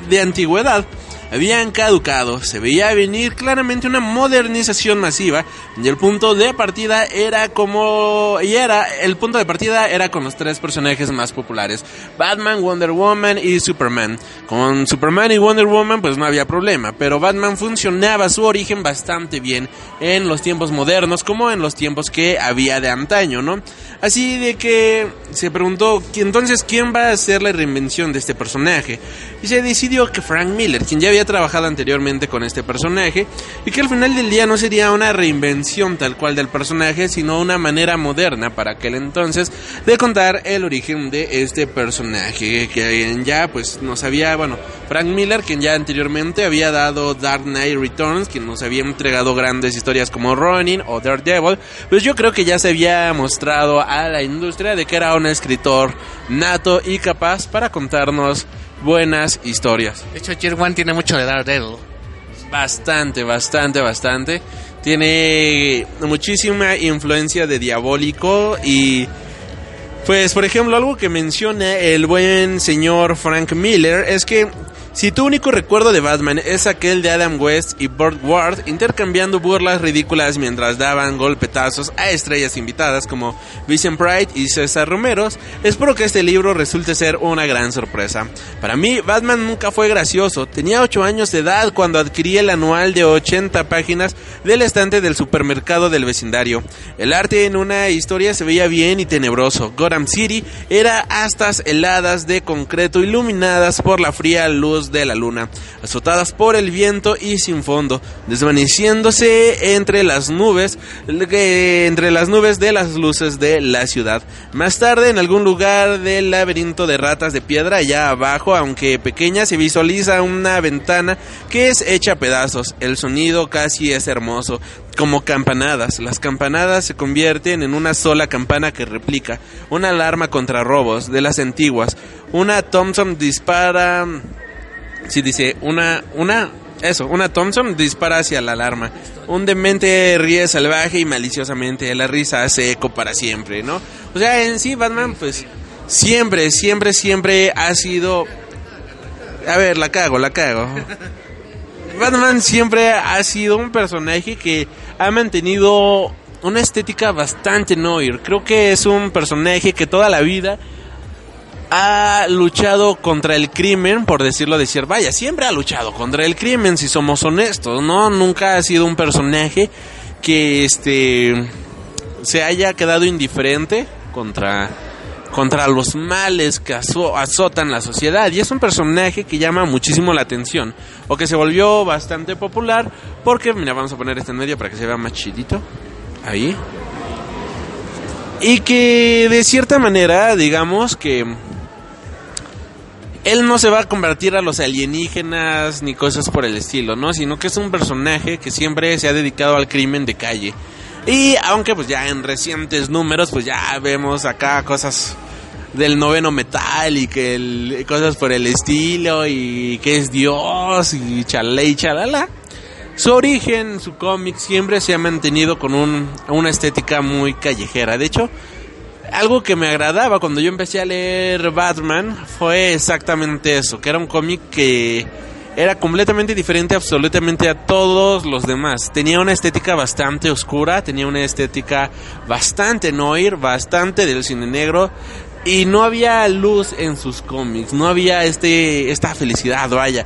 de antigüedad, habían caducado. Se veía venir claramente una modernización masiva y el punto de partida era como y era el punto de partida era con los tres personajes más populares, Batman, Wonder Woman y Superman. Con Superman y Wonder Woman pues no había problema, pero Batman funcionaba su origen bastante bien en los tiempos modernos como en los tiempos que había de antaño, ¿no? Así de que se preguntó, "¿Qui- entonces, ¿quién va a hacer la reinvención de este personaje? Y se decidió que Frank Miller, quien ya había trabajado anteriormente con este personaje y que al final del día no sería una reinvención tal cual del personaje, sino una manera moderna para aquel entonces de contar el origen de este personaje, que ya pues nos había, bueno, Frank Miller, quien ya anteriormente había dado Dark Knight Returns, quien nos había entregado grandes historias como Ronin o Daredevil, pues yo creo que ya se había mostrado a la industria de que era un escritor nato y capaz para contarnos buenas historias. De hecho, Year One tiene mucho de Daredevil. Bastante, bastante, bastante. Tiene muchísima influencia de diabólico y pues por ejemplo algo que menciona el buen señor Frank Miller es que si tu único recuerdo de Batman es aquel de Adam West y Burt Ward intercambiando burlas ridículas mientras daban golpetazos a estrellas invitadas como Vincent Pride y César Romeros, espero que este libro resulte ser una gran sorpresa. Para mí, Batman nunca fue gracioso. Tenía 8 años de edad cuando adquirí el anual de 80 páginas del estante del supermercado del vecindario. El arte en una historia se veía bien y tenebroso. Gotham City era astas heladas de concreto iluminadas por la fría luz de la luna, azotadas por el viento y sin fondo, desvaneciéndose entre las nubes, entre las nubes de las luces de la ciudad. Más tarde, en algún lugar del laberinto de ratas de piedra, allá abajo, aunque pequeña, se visualiza una ventana que es hecha a pedazos. El sonido casi es hermoso, como campanadas. Las campanadas se convierten en una sola campana que replica, una alarma contra robos de las antiguas. Una Thompson dispara Sí, dice, una, una, eso, una Thompson dispara hacia la alarma. Un demente ríe salvaje y maliciosamente. La risa hace eco para siempre, ¿no? O sea, en sí, Batman, pues, siempre, siempre, siempre ha sido... A ver, la cago, la cago. Batman siempre ha sido un personaje que ha mantenido una estética bastante noir. Creo que es un personaje que toda la vida ha luchado contra el crimen, por decirlo de decir, vaya, siempre ha luchado contra el crimen, si somos honestos, ¿no? Nunca ha sido un personaje que este se haya quedado indiferente contra contra los males que azotan la sociedad. Y es un personaje que llama muchísimo la atención o que se volvió bastante popular porque mira vamos a poner este en medio para que se vea más chidito. Ahí. Y que de cierta manera digamos que él no se va a convertir a los alienígenas ni cosas por el estilo, ¿no? Sino que es un personaje que siempre se ha dedicado al crimen de calle. Y aunque pues ya en recientes números pues ya vemos acá cosas del noveno metal y que cosas por el estilo y que es Dios y chalé y chalala. Su origen, su cómic siempre se ha mantenido con un, una estética muy callejera. De hecho, algo que me agradaba cuando yo empecé a leer Batman fue exactamente eso, que era un cómic que era completamente diferente absolutamente a todos los demás. Tenía una estética bastante oscura, tenía una estética bastante noir, bastante del cine negro y no había luz en sus cómics, no había este esta felicidad, vaya.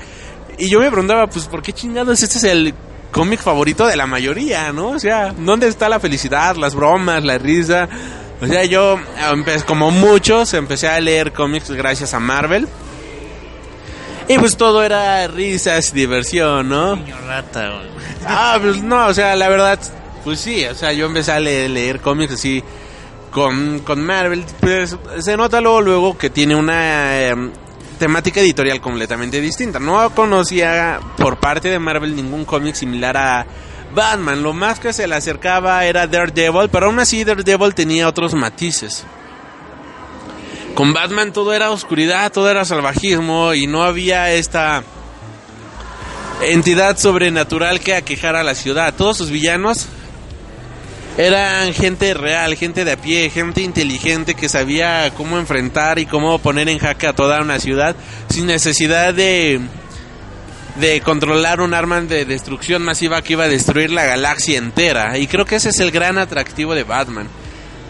Y yo me preguntaba, pues, ¿por qué chingados este es el cómic favorito de la mayoría, no? O sea, ¿dónde está la felicidad, las bromas, la risa? O sea, yo, como muchos, empecé a leer cómics gracias a Marvel. Y pues todo era risas, diversión, ¿no? Niño rata, Ah, pues no, o sea, la verdad, pues sí, o sea, yo empecé a leer, cómics así con, con Marvel. Pues se nota luego, luego que tiene una em, temática editorial completamente distinta. No conocía por parte de Marvel ningún cómic similar a Batman. Lo más que se le acercaba era Daredevil, pero aún así Daredevil tenía otros matices. Con Batman todo era oscuridad, todo era salvajismo y no había esta entidad sobrenatural que aquejara a la ciudad. Todos sus villanos eran gente real, gente de a pie, gente inteligente que sabía cómo enfrentar y cómo poner en jaque a toda una ciudad sin necesidad de de controlar un arma de destrucción masiva que iba a destruir la galaxia entera. Y creo que ese es el gran atractivo de Batman.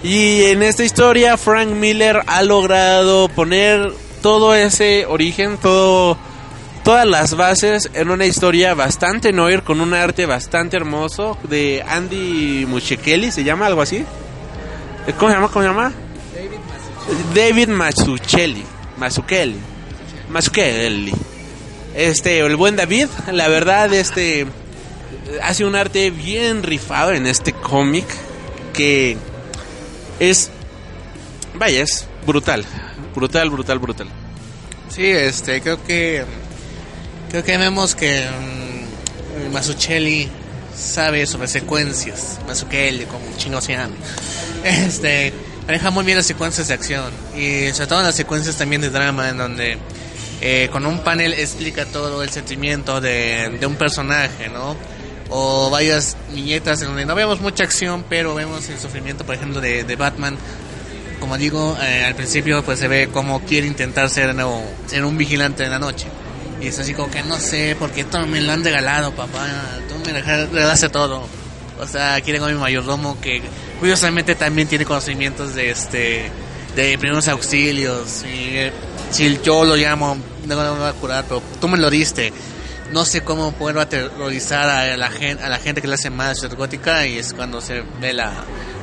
Y en esta historia Frank Miller ha logrado poner todo ese origen, todo todas las bases en una historia bastante noir con un arte bastante hermoso de Andy Muschietti, se llama algo así. ¿Cómo se llama? ¿Cómo se llama? David Mazzucchelli. Mazzucchelli. Mazzucchelli. Este, el buen David, la verdad, este hace un arte bien rifado en este cómic que es vaya, es brutal, brutal, brutal, brutal. Sí, este, creo que creo que vemos que Masuchelli sabe sobre secuencias, Mazzucchelli, como chingo se. Este, maneja muy bien las secuencias de acción y sobre todo las secuencias también de drama en donde eh, con un panel explica todo el sentimiento de, de un personaje, ¿no? O varias viñetas en donde no vemos mucha acción, pero vemos el sufrimiento, por ejemplo, de, de Batman. Como digo, eh, al principio pues se ve cómo quiere intentar ser, ser un vigilante de la noche. Y es así como que no sé, porque esto me lo han regalado, papá. Tú me regalaste todo. O sea, quieren a mi mayordomo que curiosamente también tiene conocimientos de este de primeros auxilios. Y eh, si yo lo llamo, no me va a curar, pero tú me lo diste. No sé cómo poder aterrorizar a la gente, a la gente que le hace mal a gótica y es cuando se ve la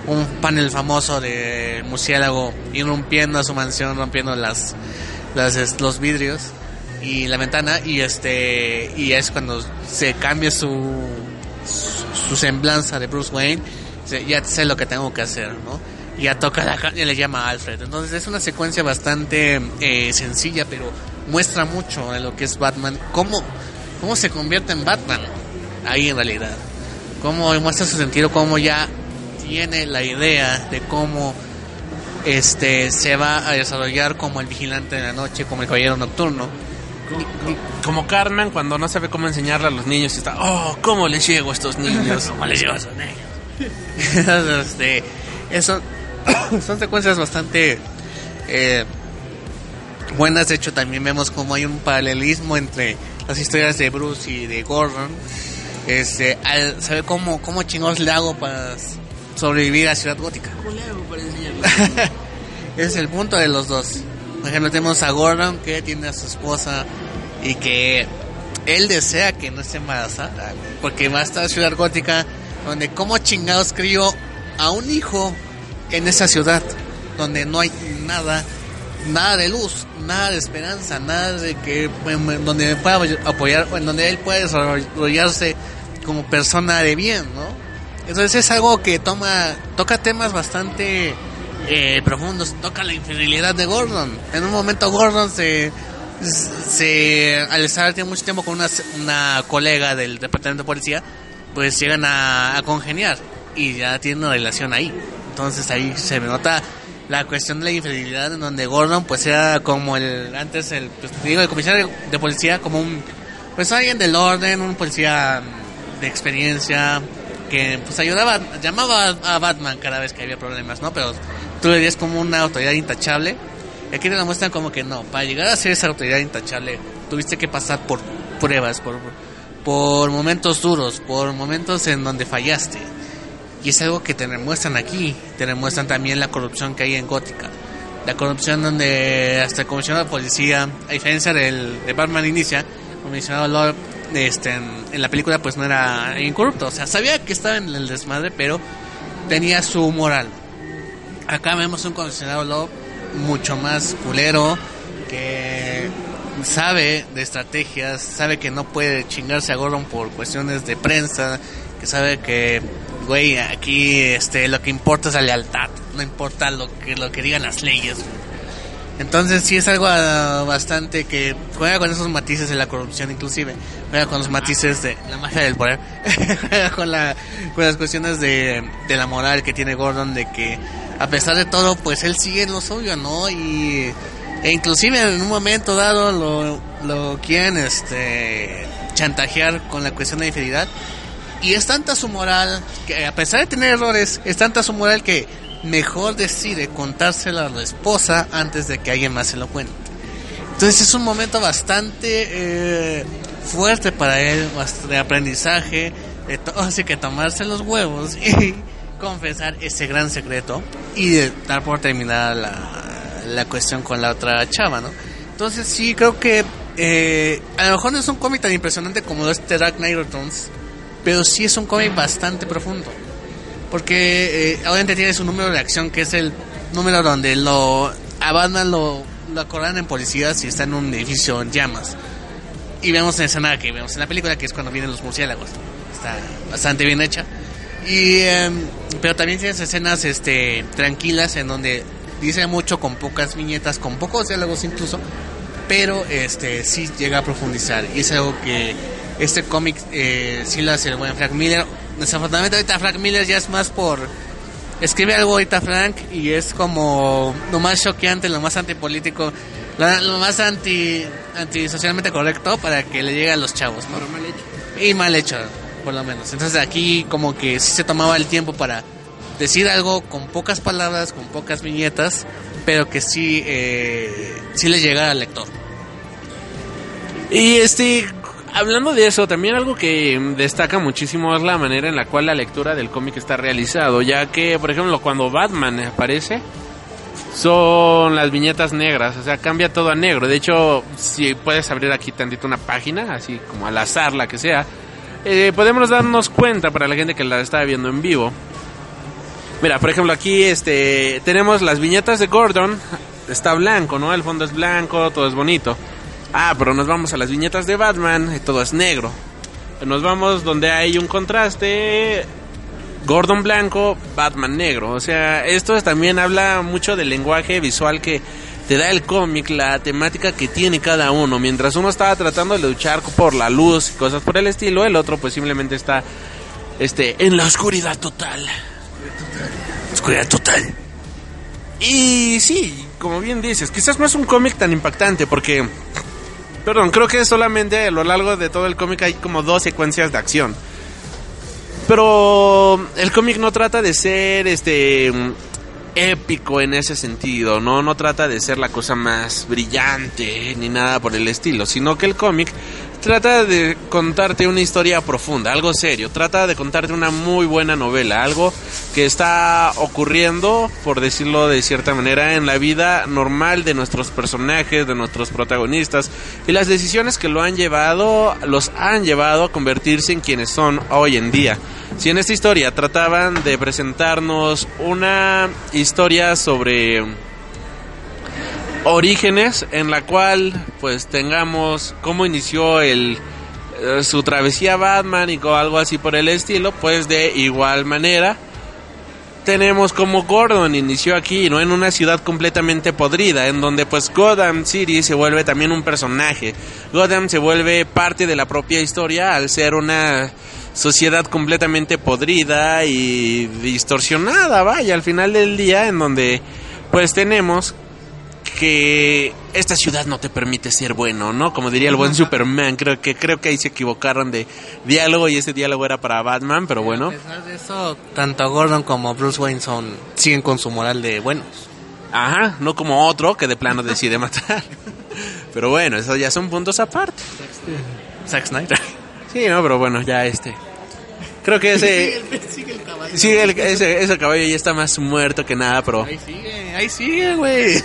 un panel famoso de murciélago irrumpiendo a su mansión, rompiendo las, las los vidrios y la ventana y este y es cuando se cambia su su, semblanza de Bruce Wayne ya sé lo que tengo que hacer no ya toca la y le llama a Alfred entonces es una secuencia bastante eh, sencilla pero muestra mucho de lo que es Batman cómo cómo se convierte en Batman ahí en realidad cómo muestra su sentido cómo ya tiene la idea de cómo este se va a desarrollar como el vigilante de la noche como el caballero nocturno como Carmen cuando no sabe cómo enseñarle a los niños y está, oh, ¿cómo les llego a estos niños? ¿Cómo les llego a estos niños? este, eso, son secuencias bastante eh, buenas. De hecho, también vemos como hay un paralelismo entre las historias de Bruce y de Gordon. Este, al saber cómo, cómo chingados le hago para sobrevivir a Ciudad Gótica. es el punto de los dos. Por ejemplo, tenemos a Gordon que tiene a su esposa y que él desea que no esté embarazada porque va a estar Ciudad Gótica donde como chingados crió a un hijo en esa ciudad donde no hay nada, nada de luz, nada de esperanza, nada de que donde pueda apoyar, donde él puede desarrollarse como persona de bien, ¿no? Entonces es algo que toma, toca temas bastante eh, profundos, toca la infidelidad de Gordon. En un momento Gordon se, se al estar mucho tiempo con una, una colega del departamento de policía, pues llegan a, a congeniar y ya tienen una relación ahí. Entonces ahí se me nota la cuestión de la infidelidad en donde Gordon pues era como el antes el pues, digo el comisario de policía como un pues alguien del orden un policía de experiencia que pues ayudaba llamaba a Batman cada vez que había problemas no pero tú le como una autoridad intachable. Y aquí te la muestran como que no para llegar a ser esa autoridad intachable tuviste que pasar por pruebas por por momentos duros por momentos en donde fallaste y es algo que te demuestran aquí, te demuestran también la corrupción que hay en Gótica. La corrupción donde hasta el comisionado de policía, a diferencia del de Batman Inicia, el comisionado Lord este, en, la película pues no era incorrupto. O sea, sabía que estaba en el desmadre, pero tenía su moral. Acá vemos un comisionado Lord mucho más culero, que sabe de estrategias, sabe que no puede chingarse a Gordon por cuestiones de prensa, que sabe que güey, aquí este, lo que importa es la lealtad, no importa lo que, lo que digan las leyes. Entonces sí es algo ah, bastante que juega con esos matices de la corrupción inclusive, juega con los matices de la magia del poder, juega con, la, con las cuestiones de, de la moral que tiene Gordon, de que a pesar de todo, pues él sigue lo suyo, ¿no? Y e inclusive en un momento dado lo, lo quieren este chantajear con la cuestión de infidelidad y es tanta su moral, que a pesar de tener errores, es tanta su moral que mejor decide contárselo a la esposa antes de que alguien más se lo cuente. Entonces es un momento bastante eh, fuerte para él, de aprendizaje, de así que tomarse los huevos y confesar ese gran secreto y dar por terminada la, la cuestión con la otra chava, ¿no? Entonces sí creo que eh, a lo mejor no es un cómic tan impresionante como este Dark Knight Returns, pero sí es un cómic bastante profundo. Porque eh, obviamente tiene su número de acción, que es el número donde lo a Batman lo, lo acordan en policías y está en un edificio en llamas. y vemos en escena que vemos en la película, que es cuando vienen los murciélagos. Está bastante bien hecha. Y, em, pero también tienes escenas este, tranquilas en donde dice mucho con pocas viñetas, con pocos diálogos incluso, pero este sí llega a profundizar. Y es algo que este cómic eh, sí lo hace el buen Frank Miller. Desafortunadamente ahorita Frank Miller ya es más por... Escribe algo ahorita Frank y es como lo más choqueante, lo más antipolítico, lo, lo más anti, anti socialmente correcto para que le llegue a los chavos, ¿no? mal hecho. Y mal hecho, por lo menos. Entonces aquí como que sí se tomaba el tiempo para decir algo con pocas palabras, con pocas viñetas, pero que sí, eh, sí le llegara al lector. Y este, hablando de eso, también algo que destaca muchísimo es la manera en la cual la lectura del cómic está realizado, ya que, por ejemplo, cuando Batman aparece, son las viñetas negras, o sea, cambia todo a negro. De hecho, si puedes abrir aquí tantito una página, así como al azar, la que sea, eh, podemos darnos cuenta para la gente que la está viendo en vivo. Mira, por ejemplo, aquí este tenemos las viñetas de Gordon, está blanco, ¿no? El fondo es blanco, todo es bonito. Ah, pero nos vamos a las viñetas de Batman y todo es negro. Nos vamos donde hay un contraste, Gordon blanco, Batman negro. O sea, esto también habla mucho del lenguaje visual que te da el cómic, la temática que tiene cada uno. Mientras uno está tratando de luchar por la luz y cosas por el estilo, el otro pues simplemente está este, en la oscuridad total. Oscuridad total. Y sí, como bien dices, quizás no es un cómic tan impactante porque Perdón, creo que solamente a lo largo de todo el cómic hay como dos secuencias de acción. Pero el cómic no trata de ser este épico en ese sentido, no no trata de ser la cosa más brillante ni nada por el estilo, sino que el cómic trata de contarte una historia profunda, algo serio, trata de contarte una muy buena novela, algo que está ocurriendo, por decirlo de cierta manera, en la vida normal de nuestros personajes, de nuestros protagonistas, y las decisiones que lo han llevado, los han llevado a convertirse en quienes son hoy en día. Si en esta historia trataban de presentarnos una historia sobre orígenes en la cual pues tengamos cómo inició el eh, su travesía Batman y algo así por el estilo, pues de igual manera tenemos como Gordon inició aquí, no en una ciudad completamente podrida, en donde pues Gotham City se vuelve también un personaje. Gotham se vuelve parte de la propia historia al ser una sociedad completamente podrida y distorsionada, vaya, al final del día en donde pues tenemos que esta ciudad no te permite ser bueno, ¿no? Como diría el buen Superman, creo que creo que ahí se equivocaron de diálogo y ese diálogo era para Batman, pero bueno. A pesar de eso, tanto Gordon como Bruce Wayne son siguen con su moral de buenos. Ajá, no como otro que de plano decide matar. Pero bueno, esos ya son puntos aparte. Zack Snyder. Sí, no, pero bueno, ya este. Creo que ese. sigue el caballo. Sigue el, ese, ese caballo ya está más muerto que nada, pero. Ahí sigue, ahí sigue, güey.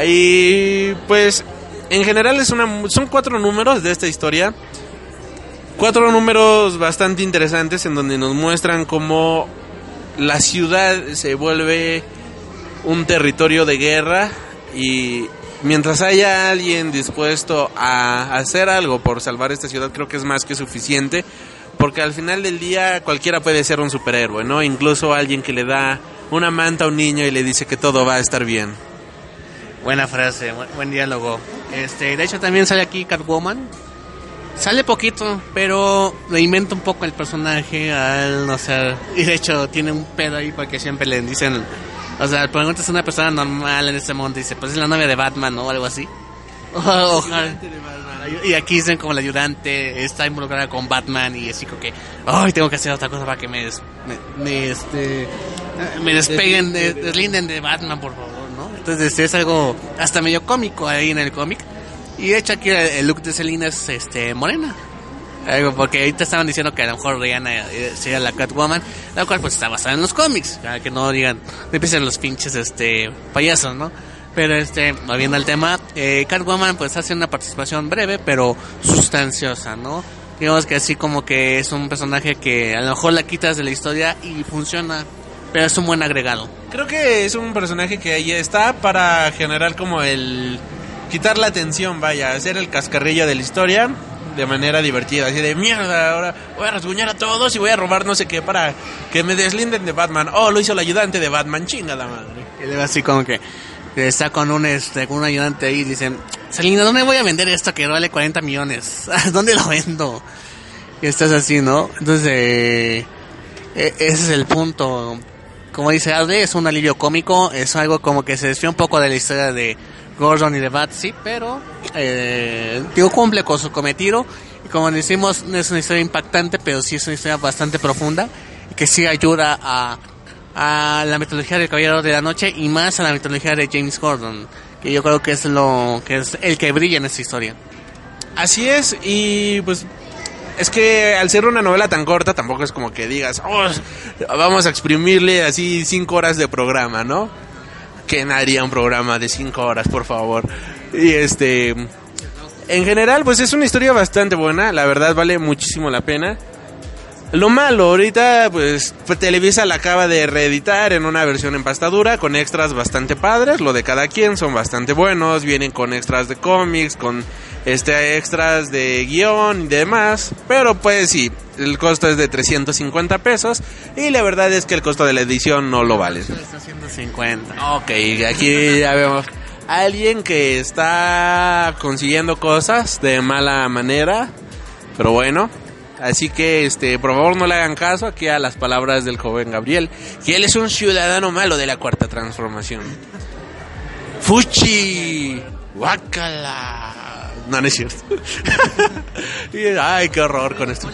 Ahí, pues, en general es una, son cuatro números de esta historia. Cuatro números bastante interesantes en donde nos muestran cómo la ciudad se vuelve un territorio de guerra y mientras haya alguien dispuesto a hacer algo por salvar esta ciudad creo que es más que suficiente porque al final del día cualquiera puede ser un superhéroe, ¿no? Incluso alguien que le da una manta a un niño y le dice que todo va a estar bien. Buena frase, buen, buen diálogo. Este, de hecho también sale aquí Catwoman. Sale poquito, pero le inventa un poco el personaje al no sé. Y de hecho tiene un pedo ahí porque siempre le dicen, o sea, preguntas a una persona normal en este mundo dice, pues es la novia de Batman ¿no? o algo así. Ojalá. Y aquí dicen como la ayudante está involucrada con Batman y así como que, ay, tengo que hacer otra cosa para que me, des- me, me, este, me despeguen, de, deslinden de Batman, por favor. Entonces es algo hasta medio cómico ahí en el cómic. Y de hecho aquí el, look de Selina es este, morena. Algo, porque ahorita estaban diciendo que a lo mejor Rihanna eh, sería la Catwoman, la cual pues está basada en los cómics, para que no digan, no empiecen los pinches este payasos, ¿no? Pero este, volviendo al tema, eh, Catwoman pues hace una participación breve pero sustanciosa, ¿no? Digamos que así como que es un personaje que a lo mejor la quitas de la historia y funciona, pero es un buen agregado. Creo que es un personaje que ahí está para generar como el quitar la atención, vaya, hacer el cascarrillo de la historia de manera divertida, así de mierda, ahora voy a rasguñar a todos y voy a robar no sé qué para que me deslinden de Batman. Oh, lo hizo el ayudante de Batman, chinga la madre. Y luego así como que está con un este con un ayudante ahí y dicen, Selina, ¿dónde voy a vender esto que vale 40 millones? ¿Dónde lo vendo? Y estás así, ¿no? Entonces, eh, e- ese es el punto. Como dice Alde, es un alivio cómico, es algo como que se desvía un poco de la historia de Gordon y de Batsy, pero eh, digo, cumple con su cometido. Y como decimos, no es una historia impactante, pero sí es una historia bastante profunda que sí ayuda a, a la mitología del Caballero de la Noche y más a la mitología de James Gordon, que yo creo que es lo que es el que brilla en esta historia. Así es, y pues es que al ser una novela tan corta tampoco es como que digas, "Oh, vamos a exprimirle así cinco horas de programa, ¿no? ¿Quién haría un programa de cinco horas, por favor? Y este, en general, pues es una historia bastante buena, la verdad vale muchísimo la pena. Lo malo, ahorita pues Televisa la acaba de reeditar en una versión en pastadura con extras bastante padres, lo de cada quien son bastante buenos, vienen con extras de cómics, con este extras de guion y demás, pero pues sí, el costo es de 350 pesos y la verdad es que el costo de la edición no lo vale. Está haciendo 50. Ok, aquí ya vemos alguien que está consiguiendo cosas de mala manera, pero bueno. Así que, este, por favor no le hagan caso aquí a las palabras del joven Gabriel, que él es un ciudadano malo de la cuarta transformación. Fuchi, guácala. No, no es cierto. Y, ay, qué horror con esto.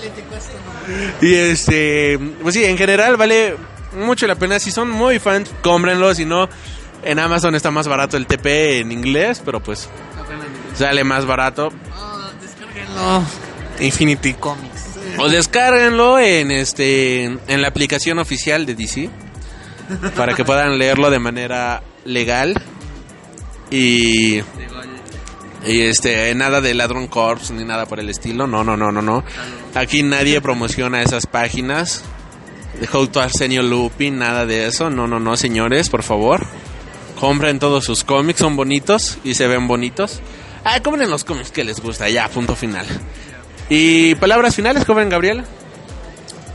Y este, pues sí, en general vale mucho la pena. Si son muy fans, cómprenlo. Si no, en Amazon está más barato el TP en inglés, pero pues sale más barato. No, Infinity Comics. O descárguenlo en este en la aplicación oficial de DC para que puedan leerlo de manera legal y y este nada de Ladron Corps ni nada por el estilo. No, no, no, no, no. Aquí nadie promociona esas páginas de How to Arsenio Lupin, nada de eso. No, no, no, señores, por favor. Compren todos sus cómics, son bonitos y se ven bonitos. Ah, compren los cómics que les gusta, ya, punto final. Y palabras finales, joven Gabriel.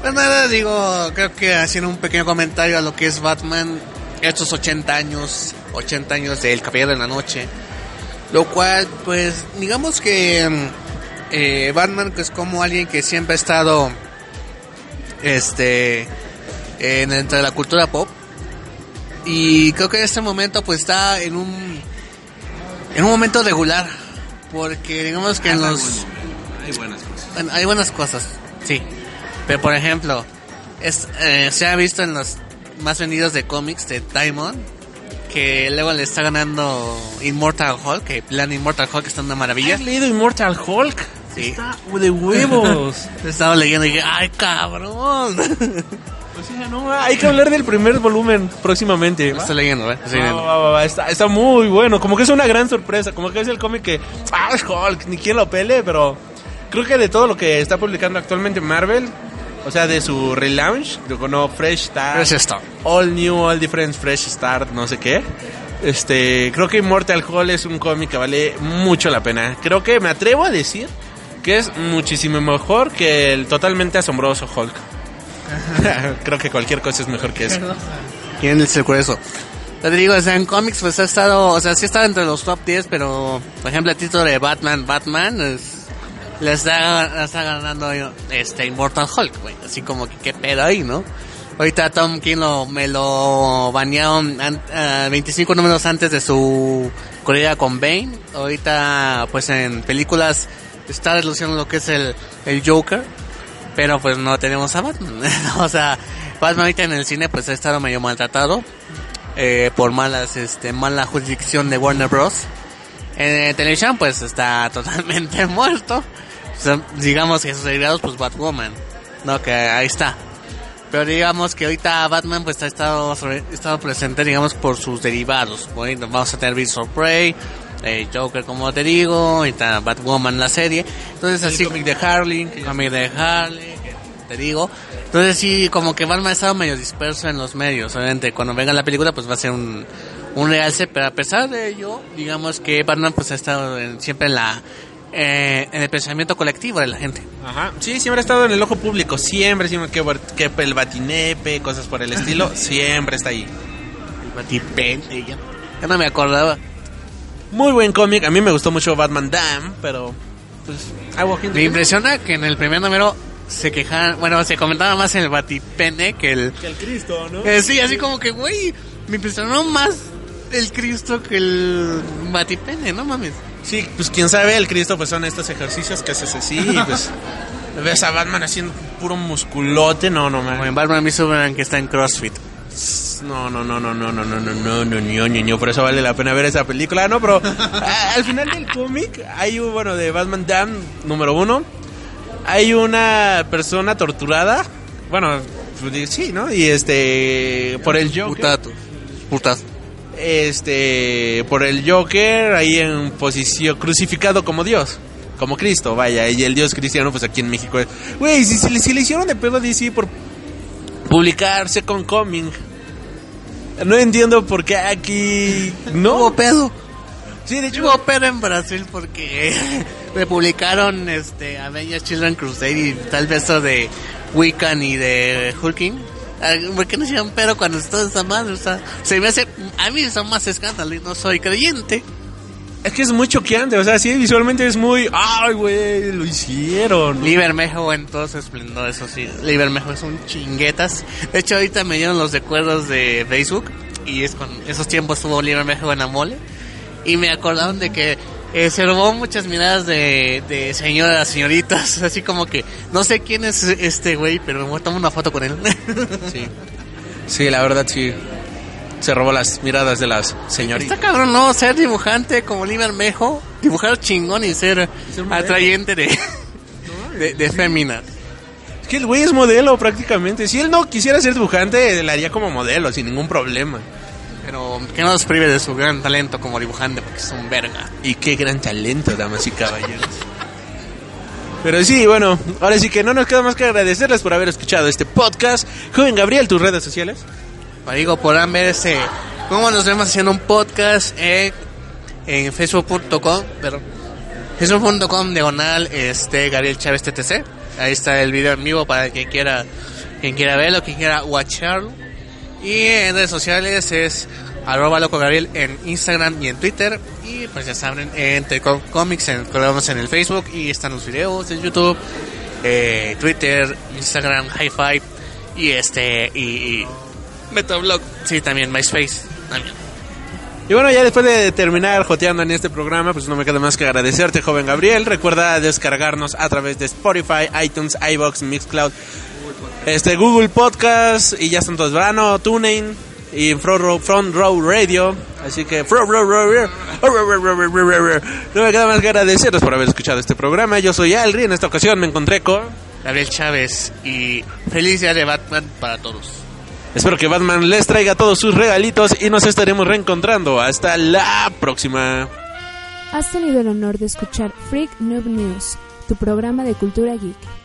Pues nada, digo, creo que haciendo un pequeño comentario a lo que es Batman, estos 80 años, 80 años del Caballero de la Noche, lo cual, pues, digamos que eh, Batman es como alguien que siempre ha estado, este, en dentro de la cultura pop, y creo que en este momento, pues, está en un, en un momento regular, porque digamos que en los... Hay buenas cosas. Bueno, hay buenas cosas, sí. Pero por ejemplo, es, eh, se ha visto en los más vendidos de cómics de Diamond que luego le está ganando Immortal Hulk, que plan Immortal Hulk está una maravilla. ¿Has leído Immortal Hulk? Sí. Está de huevos. Estaba leyendo y dije, ¡ay, cabrón! O sea, no, hay que hablar del primer volumen próximamente. Estoy leyendo, ¿eh? Estoy leyendo. va, va, va, Está, está muy bueno, como que es una gran sorpresa, como que es el cómic que, ah, Hulk, ni quien lo pele, pero creo que de todo lo que está publicando actualmente Marvel, o sea, de su relaunch, de no Fresh Start, Fresh Start. All New, All Different, Fresh Start, no sé qué. Este, creo que Immortal Hulk es un cómic que vale mucho la pena. Creo que me atrevo a decir que es muchísimo mejor que el totalmente asombroso Hulk. creo que cualquier cosa es mejor que eso. ¿Quién se ocurre eso? Te digo, o sea, en cómics pues ha estado, o sea, sí está entre los top 10, pero por ejemplo el título de Batman, Batman, es, le está, le está ganando este Immortal Hulk, güey. Así como que qué pedo ahí, ¿no? Ahorita Tom King lo, me lo banearon an- ah, 25 números antes de su corrida con Bane. Ahorita, pues en películas está reluciendo lo que es el, el Joker. Pero pues no tenemos a Batman. o sea, Batman ahorita en el cine pues ha estado medio maltratado. eh, por malas, este, mala jurisdicción de Warner Bros. En televisión pues está totalmente muerto. Digamos que sus derivados pues Batwoman. No, que ahí está. Pero digamos que ahorita Batman pues ha estado, sobre- estado presente digamos por sus derivados. Bueno, vamos a tener Beast of Prey, eh, Joker como te digo, ahorita Batwoman la serie. Entonces así... Cómic de Harley. cómic de Harley, te digo. Entonces sí, como que Batman ha estado medio disperso en los medios. Obviamente cuando venga la película pues va a ser un, un realce, pero a pesar de ello, digamos que Batman pues ha estado en- siempre en la eh, en el pensamiento colectivo de la gente. Ajá. Sí, siempre ha estado en el ojo público. Siempre, siempre que, que el batinepe, cosas por el estilo, siempre está ahí. El ya, ya no me acordaba. Muy buen cómic. A mí me gustó mucho Batman Dam, pero pues Me impresiona que en el primer número se quejaban, bueno, se comentaba más en el batipene que el... Que el Cristo, ¿no? Eh, sí, así como que, güey, me impresionó más el Cristo que el batipene, no mames. Sí, pues quién sabe, el Cristo pues son estos ejercicios que haces así y pues ves a Batman haciendo puro musculote, no, no, man. en Batman v Superman que está en CrossFit. No, no, no, no, no, no, no, no, no, no, no, no, no, por eso vale la pena ver esa película, no, pero ah, al final del cómic hay un, bueno, de Batman Dam número uno, hay una persona torturada, bueno, pues, sí, ¿no? Y este, por el Joker. Putato. Putazo. Este por el Joker ahí en posición crucificado como Dios como Cristo vaya y el Dios cristiano pues aquí en México es- güey si, si, le- si le hicieron de pedo a DC por publicarse con Coming no entiendo por qué aquí no Hubo pedo. sí de hecho Hubo pedo en Brasil porque le publicaron este Avengers Children Crusade y tal vez eso de Wiccan y de Hulking. ¿Por qué no hicieron pedo cuando está esa madre? O sea, se me hace. A mí son más escándalo y no soy creyente. es que es muy choqueante o sea sí visualmente es muy ay güey lo hicieron Libermejo en todo su esplendor, eso sí. Libermejo es un chinguetas. De hecho, ahorita me dieron los recuerdos de Facebook. Y es con esos tiempos estuvo Libermejo en la mole. Y me acordaron de que eh, se robó muchas miradas de, de señoras, señoritas. Así como que no sé quién es este güey, pero me voy a tomar una foto con él. sí sí la verdad sí se robó las miradas de las señoritas Está cabrón, ¿no? Ser dibujante como Libermejo. Dibujar chingón y ser, atrayente de, de, de fémina. Es que el güey es modelo prácticamente. Si él no quisiera ser dibujante, le haría como modelo, sin ningún problema. Pero que no nos prive de su gran talento como dibujante, porque es un verga. Y qué gran talento, damas y caballeros. Pero sí, bueno, ahora sí que no nos queda más que agradecerles por haber escuchado este podcast. Joven Gabriel, tus redes sociales. Digo, podrán ver ese, cómo nos vemos haciendo un podcast en, en facebook.com, perdón, facebook.com diagonal, este, Gabriel Chávez TTC. Ahí está el video en vivo para quien quiera, quien quiera verlo, quien quiera watcharlo. Y en redes sociales es arroba loco Gabriel en Instagram y en Twitter. Y pues ya saben, en Telecom Comics, en, colgamos en el Facebook y están los videos en YouTube, eh, Twitter, Instagram, Hi-Fi y este, y, y Metablog. Sí, también MySpace. También. Y bueno, ya después de terminar joteando en este programa, pues no me queda más que agradecerte, joven Gabriel. Recuerda descargarnos a través de Spotify, iTunes, iBox, Mixcloud, este Google Podcast y ya están todos verano, TuneIn y Front Row, Front Row Radio. Así que Front Row Radio. No me queda más que agradecerles por haber escuchado este programa. Yo soy Alri, en esta ocasión me encontré con... Gabriel Chávez y feliz día de Batman para todos. Espero que Batman les traiga todos sus regalitos y nos estaremos reencontrando. Hasta la próxima. Has tenido el honor de escuchar Freak Noob News, tu programa de cultura geek.